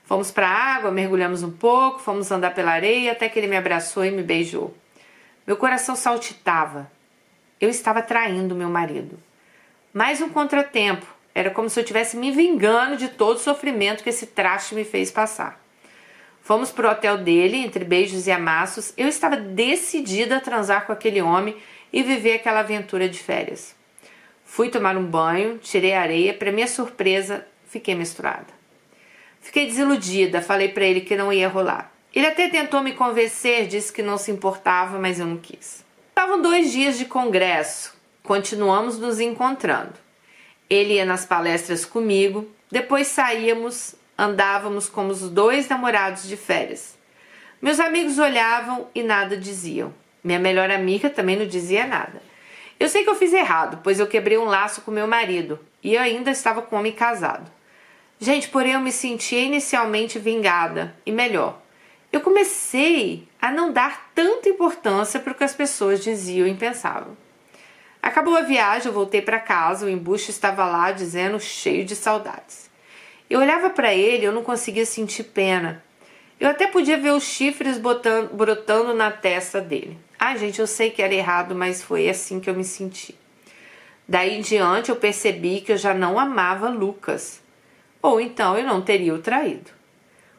Fomos para a água, mergulhamos um pouco, fomos andar pela areia até que ele me abraçou e me beijou. Meu coração saltitava. Eu estava traindo meu marido. Mais um contratempo. Era como se eu estivesse me vingando de todo o sofrimento que esse traste me fez passar. Fomos pro hotel dele, entre beijos e amassos. Eu estava decidida a transar com aquele homem e viver aquela aventura de férias. Fui tomar um banho, tirei a areia, para minha surpresa, fiquei misturada. Fiquei desiludida, falei para ele que não ia rolar. Ele até tentou me convencer, disse que não se importava, mas eu não quis. Estavam dois dias de congresso, continuamos nos encontrando. Ele ia nas palestras comigo, depois saíamos Andávamos como os dois namorados de férias. Meus amigos olhavam e nada diziam. Minha melhor amiga também não dizia nada. Eu sei que eu fiz errado, pois eu quebrei um laço com meu marido e eu ainda estava com um homem casado. Gente, porém eu me sentia inicialmente vingada e melhor. Eu comecei a não dar tanta importância para o que as pessoas diziam e pensavam. Acabou a viagem, eu voltei para casa, o embuste estava lá dizendo cheio de saudades. Eu olhava para ele, eu não conseguia sentir pena. Eu até podia ver os chifres botando, brotando na testa dele. Ah, gente, eu sei que era errado, mas foi assim que eu me senti. Daí em diante eu percebi que eu já não amava Lucas. Ou então eu não teria o traído.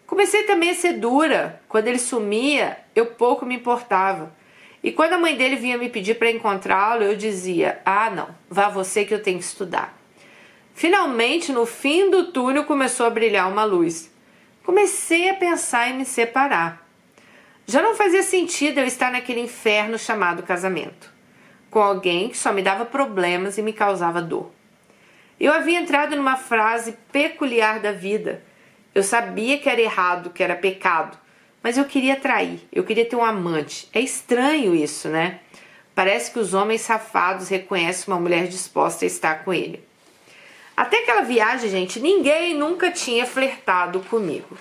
Comecei também a ser dura. Quando ele sumia, eu pouco me importava. E quando a mãe dele vinha me pedir para encontrá-lo, eu dizia: Ah, não, vá você que eu tenho que estudar. Finalmente, no fim do túnel, começou a brilhar uma luz. Comecei a pensar em me separar. Já não fazia sentido eu estar naquele inferno chamado casamento, com alguém que só me dava problemas e me causava dor. Eu havia entrado numa frase peculiar da vida. Eu sabia que era errado, que era pecado, mas eu queria trair, eu queria ter um amante. É estranho isso, né? Parece que os homens safados reconhecem uma mulher disposta a estar com ele. Até aquela viagem, gente, ninguém nunca tinha flertado comigo.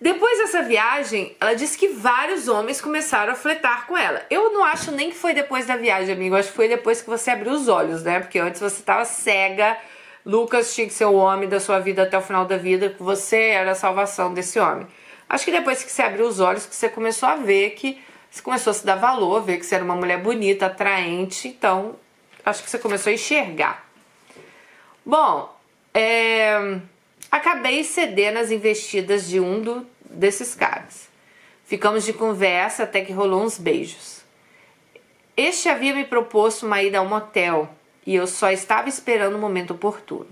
Depois dessa viagem, ela disse que vários homens começaram a flertar com ela. Eu não acho nem que foi depois da viagem, amigo. Acho que foi depois que você abriu os olhos, né? Porque antes você estava cega. Lucas tinha que ser o homem da sua vida até o final da vida. Que você era a salvação desse homem. Acho que depois que você abriu os olhos, que você começou a ver que você começou a se dar valor, ver que você era uma mulher bonita, atraente, então acho que você começou a enxergar. Bom, é, acabei cedendo as investidas de um do, desses caras. Ficamos de conversa até que rolou uns beijos. Este havia me proposto uma ida a um motel e eu só estava esperando o momento oportuno.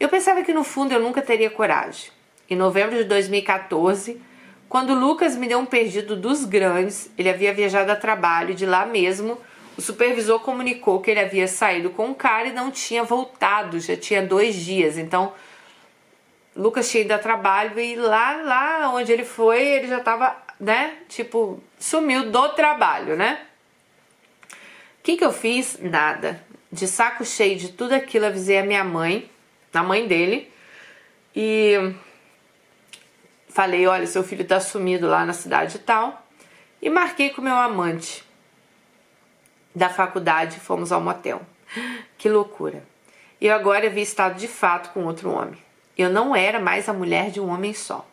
Eu pensava que no fundo eu nunca teria coragem. Em novembro de 2014, quando Lucas me deu um perdido dos grandes, ele havia viajado a trabalho de lá mesmo. O supervisor comunicou que ele havia saído com o cara e não tinha voltado, já tinha dois dias. Então, Lucas tinha ido a trabalho e lá, lá onde ele foi, ele já tava, né? Tipo, sumiu do trabalho, né? O que, que eu fiz? Nada. De saco cheio de tudo aquilo, avisei a minha mãe, a mãe dele, e Falei, olha, seu filho tá sumido lá na cidade e tal. E marquei com meu amante da faculdade, fomos ao motel. Que loucura. Eu agora havia estado de fato com outro homem. Eu não era mais a mulher de um homem só.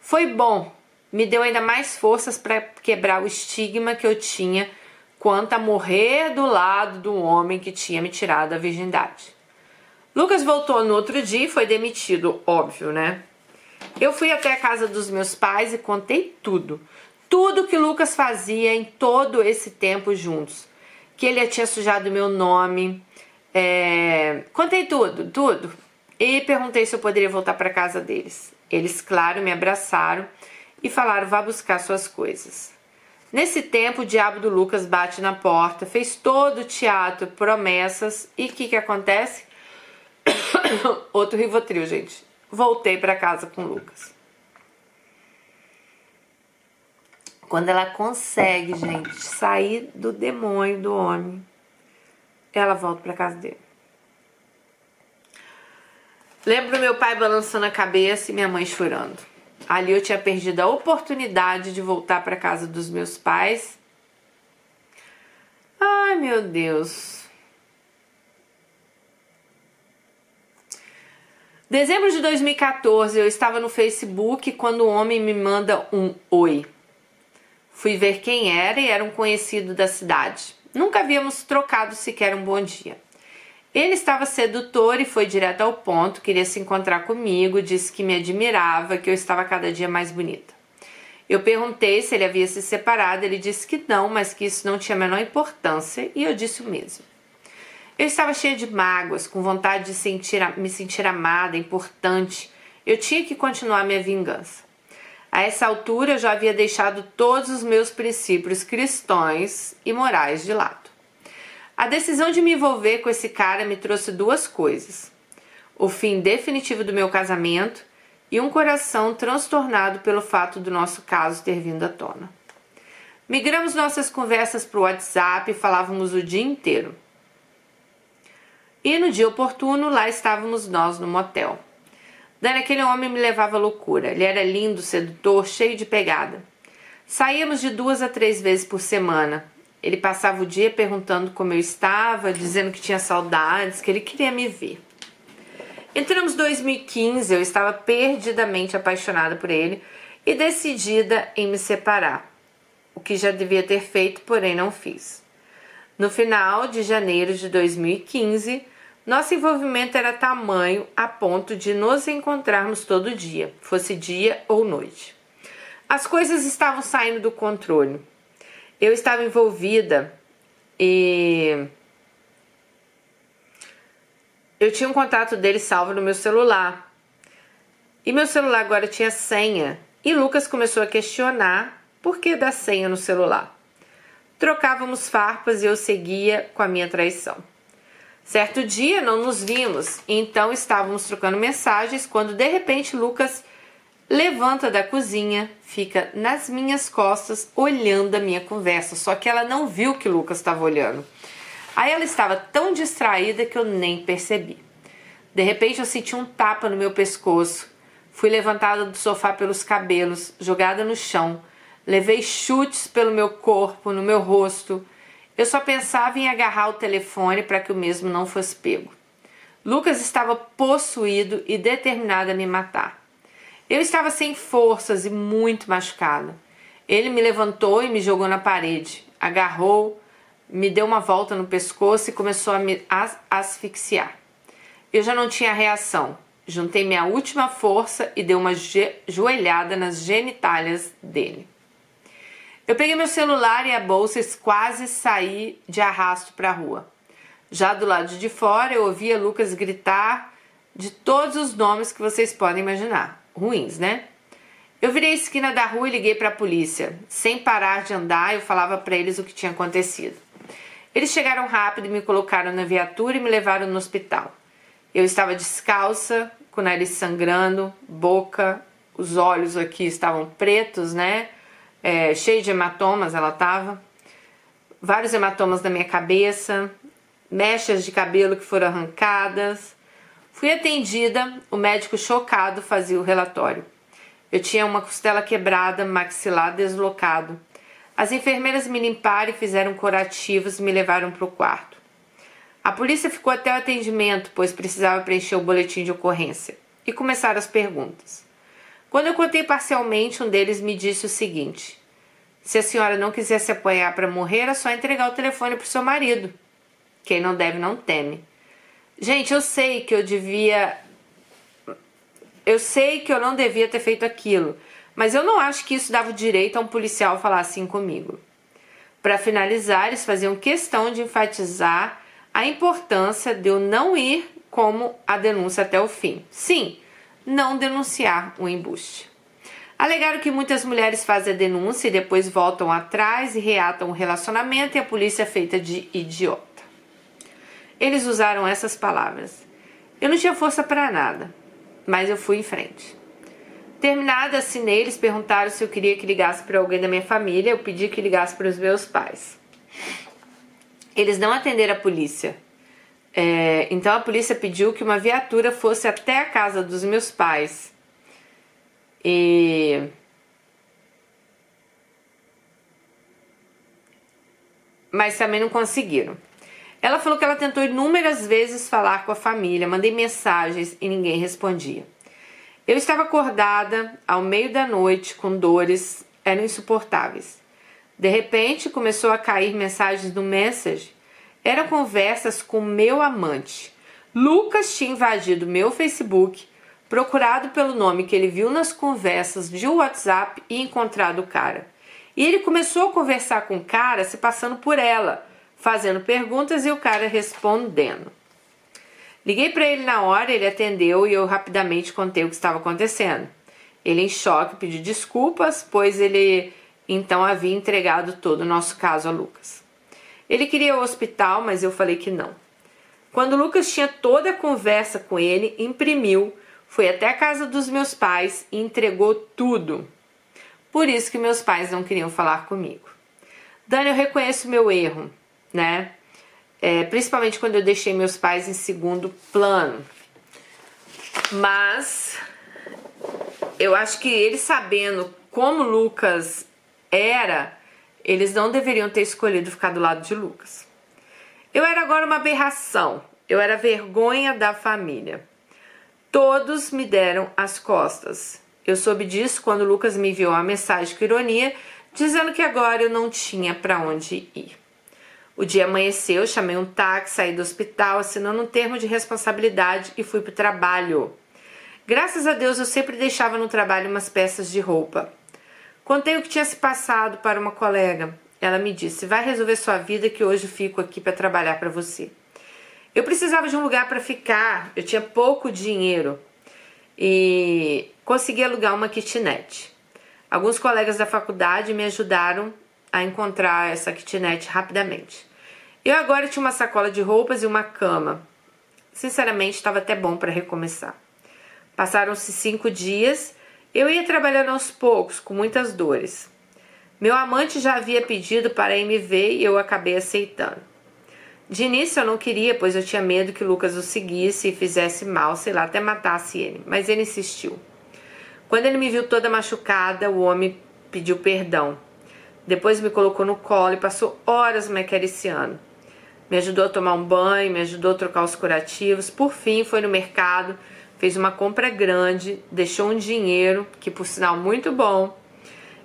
Foi bom, me deu ainda mais forças para quebrar o estigma que eu tinha quanto a morrer do lado do homem que tinha me tirado a virgindade. Lucas voltou no outro dia e foi demitido, óbvio, né? Eu fui até a casa dos meus pais e contei tudo. Tudo que Lucas fazia em todo esse tempo juntos. Que ele tinha sujado meu nome. É... Contei tudo, tudo. E perguntei se eu poderia voltar para casa deles. Eles, claro, me abraçaram e falaram: vá buscar suas coisas. Nesse tempo, o diabo do Lucas bate na porta, fez todo o teatro, promessas, e o que, que acontece? [coughs] Outro Rivotril, gente voltei para casa com o Lucas. Quando ela consegue, gente, sair do demônio do homem, ela volta para casa dele. Lembro meu pai balançando a cabeça e minha mãe chorando. Ali eu tinha perdido a oportunidade de voltar para casa dos meus pais. Ai, meu Deus. Dezembro de 2014, eu estava no Facebook quando um homem me manda um oi. Fui ver quem era e era um conhecido da cidade. Nunca havíamos trocado sequer um bom dia. Ele estava sedutor e foi direto ao ponto, queria se encontrar comigo, disse que me admirava, que eu estava cada dia mais bonita. Eu perguntei se ele havia se separado, ele disse que não, mas que isso não tinha a menor importância, e eu disse o mesmo. Eu estava cheia de mágoas, com vontade de sentir, me sentir amada, importante. Eu tinha que continuar minha vingança. A essa altura eu já havia deixado todos os meus princípios cristãos e morais de lado. A decisão de me envolver com esse cara me trouxe duas coisas: o fim definitivo do meu casamento e um coração transtornado pelo fato do nosso caso ter vindo à tona. Migramos nossas conversas para o WhatsApp e falávamos o dia inteiro. E no dia oportuno, lá estávamos nós no motel. Dani, aquele homem me levava à loucura. Ele era lindo, sedutor, cheio de pegada. Saíamos de duas a três vezes por semana. Ele passava o dia perguntando como eu estava, dizendo que tinha saudades, que ele queria me ver. Entramos em 2015, eu estava perdidamente apaixonada por ele e decidida em me separar, o que já devia ter feito, porém não fiz. No final de janeiro de 2015, nosso envolvimento era tamanho a ponto de nos encontrarmos todo dia, fosse dia ou noite. As coisas estavam saindo do controle eu estava envolvida e eu tinha um contato dele salvo no meu celular. E meu celular agora tinha senha. E Lucas começou a questionar por que da senha no celular. Trocávamos farpas e eu seguia com a minha traição. Certo dia não nos vimos, então estávamos trocando mensagens quando de repente Lucas levanta da cozinha, fica nas minhas costas olhando a minha conversa, só que ela não viu que Lucas estava olhando. Aí ela estava tão distraída que eu nem percebi. De repente eu senti um tapa no meu pescoço. Fui levantada do sofá pelos cabelos, jogada no chão. Levei chutes pelo meu corpo, no meu rosto. Eu só pensava em agarrar o telefone para que o mesmo não fosse pego. Lucas estava possuído e determinado a me matar. Eu estava sem forças e muito machucada. Ele me levantou e me jogou na parede, agarrou, me deu uma volta no pescoço e começou a me asfixiar. Eu já não tinha reação. Juntei minha última força e dei uma joelhada nas genitálias dele. Eu peguei meu celular e a bolsa e quase saí de arrasto para a rua. Já do lado de fora, eu ouvia Lucas gritar de todos os nomes que vocês podem imaginar ruins, né? Eu virei a esquina da rua e liguei para a polícia. Sem parar de andar, eu falava para eles o que tinha acontecido. Eles chegaram rápido e me colocaram na viatura e me levaram no hospital. Eu estava descalça, com o nariz sangrando, boca, os olhos aqui estavam pretos, né? É, cheio de hematomas, ela estava. Vários hematomas na minha cabeça, mechas de cabelo que foram arrancadas, Fui atendida, o médico chocado fazia o relatório. Eu tinha uma costela quebrada, maxilar deslocado. As enfermeiras me limparam e fizeram curativos e me levaram para o quarto. A polícia ficou até o atendimento, pois precisava preencher o boletim de ocorrência. E começaram as perguntas. Quando eu contei parcialmente, um deles me disse o seguinte: Se a senhora não quiser se apoiar para morrer, é só entregar o telefone para o seu marido. Quem não deve, não teme. Gente, eu sei que eu devia. Eu sei que eu não devia ter feito aquilo, mas eu não acho que isso dava o direito a um policial falar assim comigo. Para finalizar, eles faziam questão de enfatizar a importância de eu não ir como a denúncia até o fim. Sim, não denunciar o embuste. Alegaram que muitas mulheres fazem a denúncia e depois voltam atrás e reatam o relacionamento e a polícia é feita de idiota. Eles usaram essas palavras. Eu não tinha força para nada, mas eu fui em frente. Terminada, assinei, eles perguntaram se eu queria que ligasse para alguém da minha família, eu pedi que ligasse para os meus pais. Eles não atenderam a polícia. É, então a polícia pediu que uma viatura fosse até a casa dos meus pais. E mas também não conseguiram. Ela falou que ela tentou inúmeras vezes falar com a família, mandei mensagens e ninguém respondia. Eu estava acordada ao meio da noite com dores, eram insuportáveis. De repente começou a cair mensagens no Message. Eram conversas com meu amante. Lucas tinha invadido meu Facebook, procurado pelo nome que ele viu nas conversas de WhatsApp e encontrado o cara. E ele começou a conversar com o cara se passando por ela, fazendo perguntas e o cara respondendo. Liguei para ele na hora, ele atendeu e eu rapidamente contei o que estava acontecendo. Ele, em choque, pediu desculpas, pois ele então havia entregado todo o nosso caso a Lucas. Ele queria o hospital, mas eu falei que não. Quando Lucas tinha toda a conversa com ele, imprimiu, foi até a casa dos meus pais e entregou tudo. Por isso que meus pais não queriam falar comigo. Dani, eu reconheço meu erro, né? É, principalmente quando eu deixei meus pais em segundo plano. Mas eu acho que eles sabendo como Lucas era, eles não deveriam ter escolhido ficar do lado de Lucas. Eu era agora uma aberração, eu era vergonha da família. Todos me deram as costas. Eu soube disso quando Lucas me enviou uma mensagem com ironia, dizendo que agora eu não tinha para onde ir. O dia amanheceu, chamei um táxi, saí do hospital, assinando um termo de responsabilidade e fui para o trabalho. Graças a Deus eu sempre deixava no trabalho umas peças de roupa. Contei o que tinha se passado para uma colega. Ela me disse: Vai resolver sua vida que hoje fico aqui para trabalhar para você. Eu precisava de um lugar para ficar, eu tinha pouco dinheiro e consegui alugar uma kitnet. Alguns colegas da faculdade me ajudaram a encontrar essa kitnet rapidamente. Eu agora tinha uma sacola de roupas e uma cama. Sinceramente, estava até bom para recomeçar. Passaram-se cinco dias. Eu ia trabalhando aos poucos, com muitas dores. Meu amante já havia pedido para ir me ver e eu acabei aceitando. De início eu não queria, pois eu tinha medo que Lucas o seguisse e fizesse mal, sei lá, até matasse ele, mas ele insistiu. Quando ele me viu toda machucada, o homem pediu perdão. Depois me colocou no colo e passou horas me acariciando. Me ajudou a tomar um banho, me ajudou a trocar os curativos. Por fim, foi no mercado, fez uma compra grande, deixou um dinheiro, que por sinal muito bom.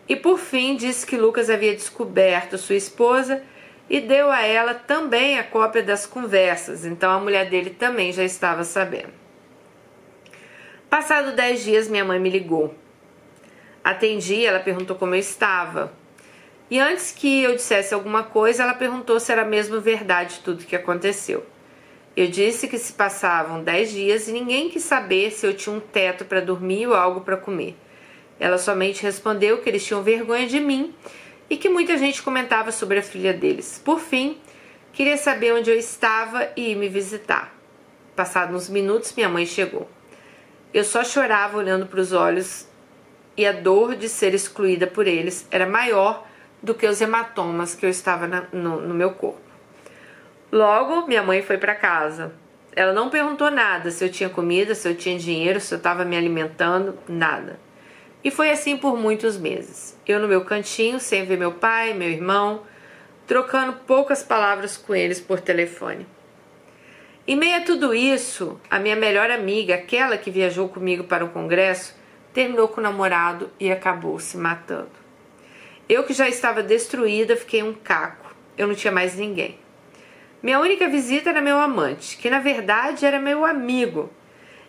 E por fim, disse que Lucas havia descoberto sua esposa e deu a ela também a cópia das conversas, então a mulher dele também já estava sabendo. Passado dez dias, minha mãe me ligou. Atendi, ela perguntou como eu estava. E antes que eu dissesse alguma coisa, ela perguntou se era mesmo verdade tudo que aconteceu. Eu disse que se passavam dez dias e ninguém quis saber se eu tinha um teto para dormir ou algo para comer. Ela somente respondeu que eles tinham vergonha de mim e que muita gente comentava sobre a filha deles. Por fim, queria saber onde eu estava e ir me visitar. Passados uns minutos, minha mãe chegou. Eu só chorava olhando para os olhos e a dor de ser excluída por eles era maior do que os hematomas que eu estava na, no, no meu corpo. Logo, minha mãe foi para casa. Ela não perguntou nada se eu tinha comida, se eu tinha dinheiro, se eu estava me alimentando, nada. E foi assim por muitos meses. Eu no meu cantinho, sem ver meu pai, meu irmão, trocando poucas palavras com eles por telefone. Em meio a tudo isso, a minha melhor amiga, aquela que viajou comigo para o congresso, terminou com o namorado e acabou se matando. Eu que já estava destruída, fiquei um caco. Eu não tinha mais ninguém. Minha única visita era meu amante, que na verdade era meu amigo.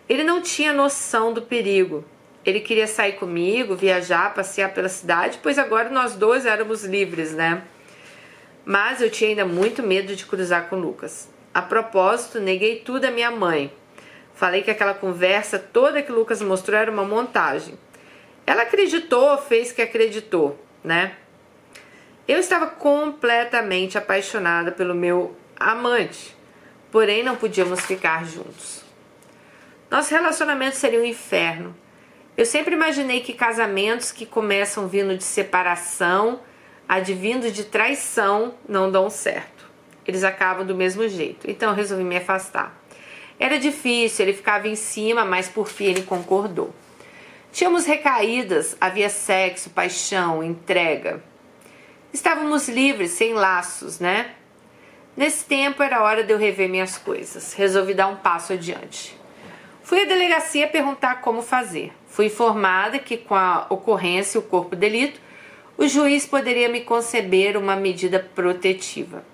Ele não tinha noção do perigo ele queria sair comigo, viajar, passear pela cidade, pois agora nós dois éramos livres, né? Mas eu tinha ainda muito medo de cruzar com Lucas. A propósito, neguei tudo à minha mãe. Falei que aquela conversa toda que Lucas mostrou era uma montagem. Ela acreditou, fez que acreditou, né? Eu estava completamente apaixonada pelo meu amante, porém não podíamos ficar juntos. Nosso relacionamento seria um inferno. Eu sempre imaginei que casamentos que começam vindo de separação, advindo de traição, não dão certo. Eles acabam do mesmo jeito. Então eu resolvi me afastar. Era difícil, ele ficava em cima, mas por fim ele concordou. Tínhamos recaídas, havia sexo, paixão, entrega. Estávamos livres, sem laços, né? Nesse tempo era hora de eu rever minhas coisas. Resolvi dar um passo adiante. Fui à delegacia perguntar como fazer. Fui informada que, com a ocorrência e o corpo delito, o juiz poderia me conceber uma medida protetiva.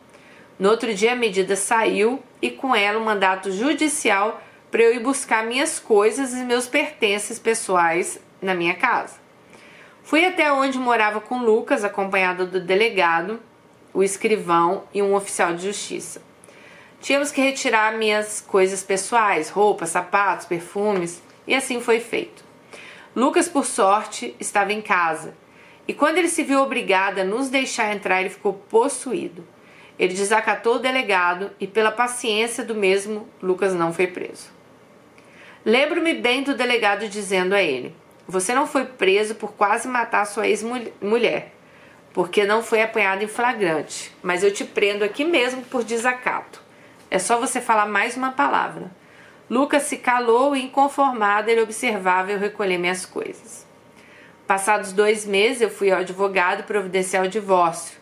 No outro dia, a medida saiu e, com ela, um mandato judicial para eu ir buscar minhas coisas e meus pertences pessoais na minha casa. Fui até onde morava com Lucas, acompanhado do delegado, o escrivão e um oficial de justiça. Tínhamos que retirar minhas coisas pessoais, roupas, sapatos, perfumes, e assim foi feito. Lucas, por sorte, estava em casa, e quando ele se viu obrigado a nos deixar entrar, ele ficou possuído. Ele desacatou o delegado e, pela paciência do mesmo, Lucas não foi preso. Lembro-me bem do delegado dizendo a ele: Você não foi preso por quase matar sua ex-mulher, porque não foi apanhado em flagrante, mas eu te prendo aqui mesmo por desacato. É só você falar mais uma palavra. Lucas se calou e, inconformado, ele observava eu recolher minhas coisas. Passados dois meses, eu fui ao advogado providenciar o divórcio.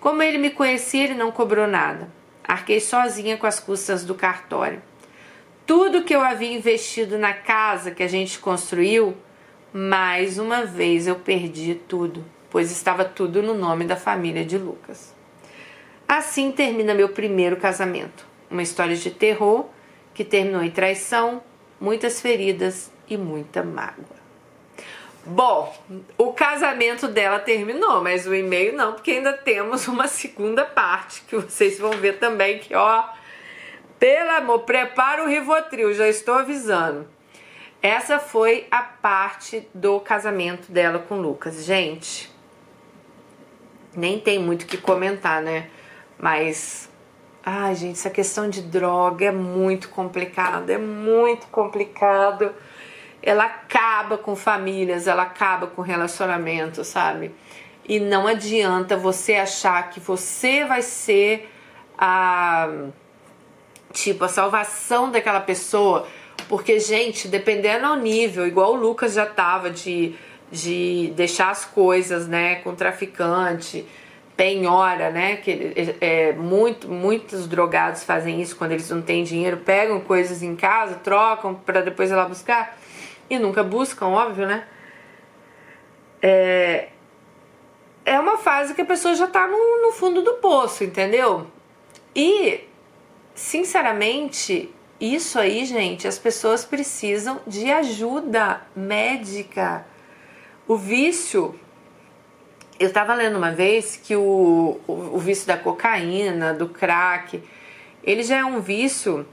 Como ele me conhecia, ele não cobrou nada. Arquei sozinha com as custas do cartório. Tudo que eu havia investido na casa que a gente construiu, mais uma vez eu perdi tudo, pois estava tudo no nome da família de Lucas. Assim termina meu primeiro casamento. Uma história de terror que terminou em traição, muitas feridas e muita mágoa. Bom, o casamento dela terminou, mas o e-mail não, porque ainda temos uma segunda parte que vocês vão ver também que, ó, pelo amor, prepara o Rivotril, já estou avisando. Essa foi a parte do casamento dela com Lucas. Gente, nem tem muito o que comentar, né? Mas, ai, gente, essa questão de droga é muito complicado, é muito complicado ela acaba com famílias, ela acaba com relacionamentos, sabe? E não adianta você achar que você vai ser a tipo a salvação daquela pessoa, porque gente, dependendo ao nível, igual o Lucas já tava de de deixar as coisas, né, com traficante, penhora, né, que é, muito muitos drogados fazem isso quando eles não têm dinheiro, pegam coisas em casa, trocam para depois ir lá buscar e nunca buscam, óbvio, né? É, é uma fase que a pessoa já tá no, no fundo do poço, entendeu? E, sinceramente, isso aí, gente, as pessoas precisam de ajuda médica. O vício. Eu tava lendo uma vez que o, o, o vício da cocaína, do crack, ele já é um vício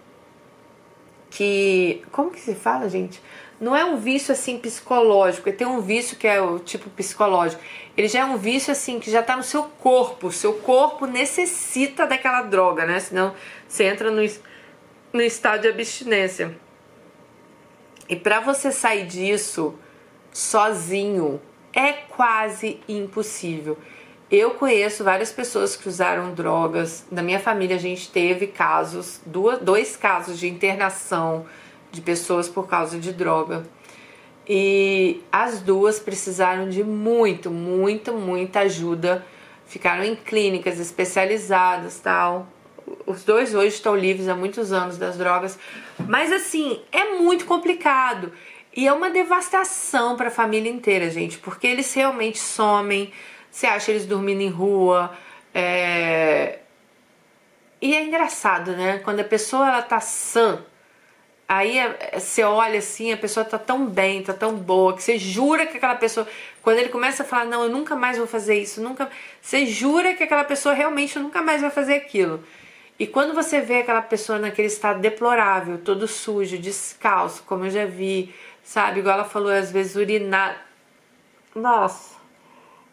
que. Como que se fala, gente? não é um vício assim psicológico, tem um vício que é o tipo psicológico. Ele já é um vício assim que já tá no seu corpo, o seu corpo necessita daquela droga, né? Senão você entra no, no estado de abstinência. E para você sair disso sozinho é quase impossível. Eu conheço várias pessoas que usaram drogas. Na minha família a gente teve casos, duas, dois casos de internação de pessoas por causa de droga. E as duas precisaram de muito, muita, muita ajuda. Ficaram em clínicas especializadas, tal. Os dois hoje estão livres há muitos anos das drogas, mas assim, é muito complicado. E é uma devastação para a família inteira, gente, porque eles realmente somem. Você acha eles dormindo em rua, é... E é engraçado, né? Quando a pessoa ela tá sã, Aí é, você olha assim, a pessoa tá tão bem, tá tão boa, que você jura que aquela pessoa. Quando ele começa a falar, não, eu nunca mais vou fazer isso, nunca. Você jura que aquela pessoa realmente nunca mais vai fazer aquilo. E quando você vê aquela pessoa naquele estado deplorável, todo sujo, descalço, como eu já vi, sabe? Igual ela falou, às vezes urinar. Nossa.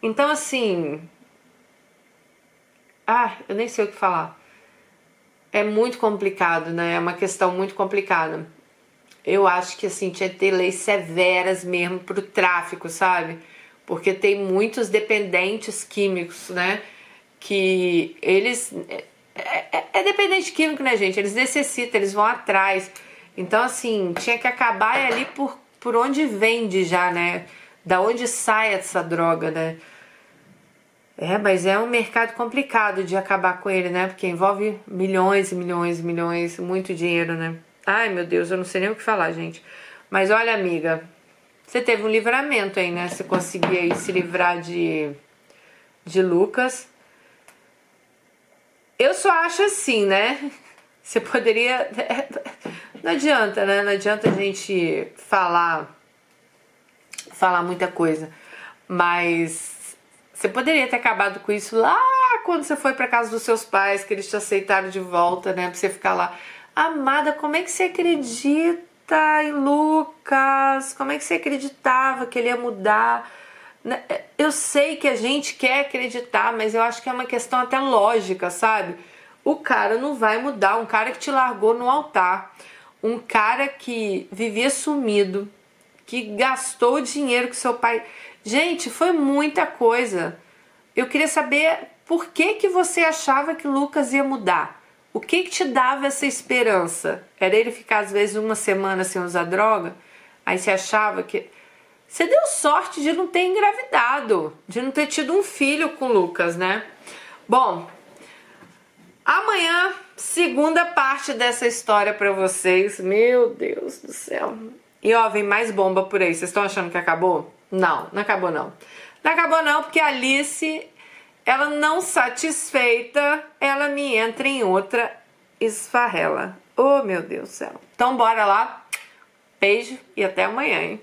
Então, assim. Ah, eu nem sei o que falar é muito complicado, né? É uma questão muito complicada. Eu acho que assim tinha que ter leis severas mesmo pro tráfico, sabe? Porque tem muitos dependentes químicos, né? Que eles. É, é, é dependente químico, né, gente? Eles necessitam, eles vão atrás. Então, assim, tinha que acabar ali por por onde vende já, né? Da onde sai essa droga, né? É, mas é um mercado complicado de acabar com ele, né? Porque envolve milhões e milhões e milhões, muito dinheiro, né? Ai, meu Deus, eu não sei nem o que falar, gente. Mas olha, amiga, você teve um livramento aí, né? Você conseguia aí se livrar de, de Lucas. Eu só acho assim, né? Você poderia. [laughs] Não adianta, né? Não adianta a gente falar falar muita coisa. Mas você poderia ter acabado com isso lá quando você foi para casa dos seus pais, que eles te aceitaram de volta, né? Pra você ficar lá. Amada, como é que você acredita em Lucas? Como é que você acreditava que ele ia mudar? Né, eu sei que a gente quer acreditar, mas eu acho que é uma questão até lógica, sabe? O cara não vai mudar, um cara que te largou no altar, um cara que vivia sumido, que gastou o dinheiro que seu pai. Gente, foi muita coisa. Eu queria saber por que, que você achava que Lucas ia mudar. O que, que te dava essa esperança? Era ele ficar às vezes uma semana sem usar droga? Aí você achava que. Você deu sorte de não ter engravidado, de não ter tido um filho com Lucas, né? Bom, amanhã, segunda parte dessa história para vocês. Meu Deus do céu. E ó, vem mais bomba por aí. Vocês estão achando que acabou? Não, não acabou não. Não acabou não, porque a Alice, ela não satisfeita, ela me entra em outra esfarrela. Oh, meu Deus do céu. Então bora lá. Beijo e até amanhã, hein?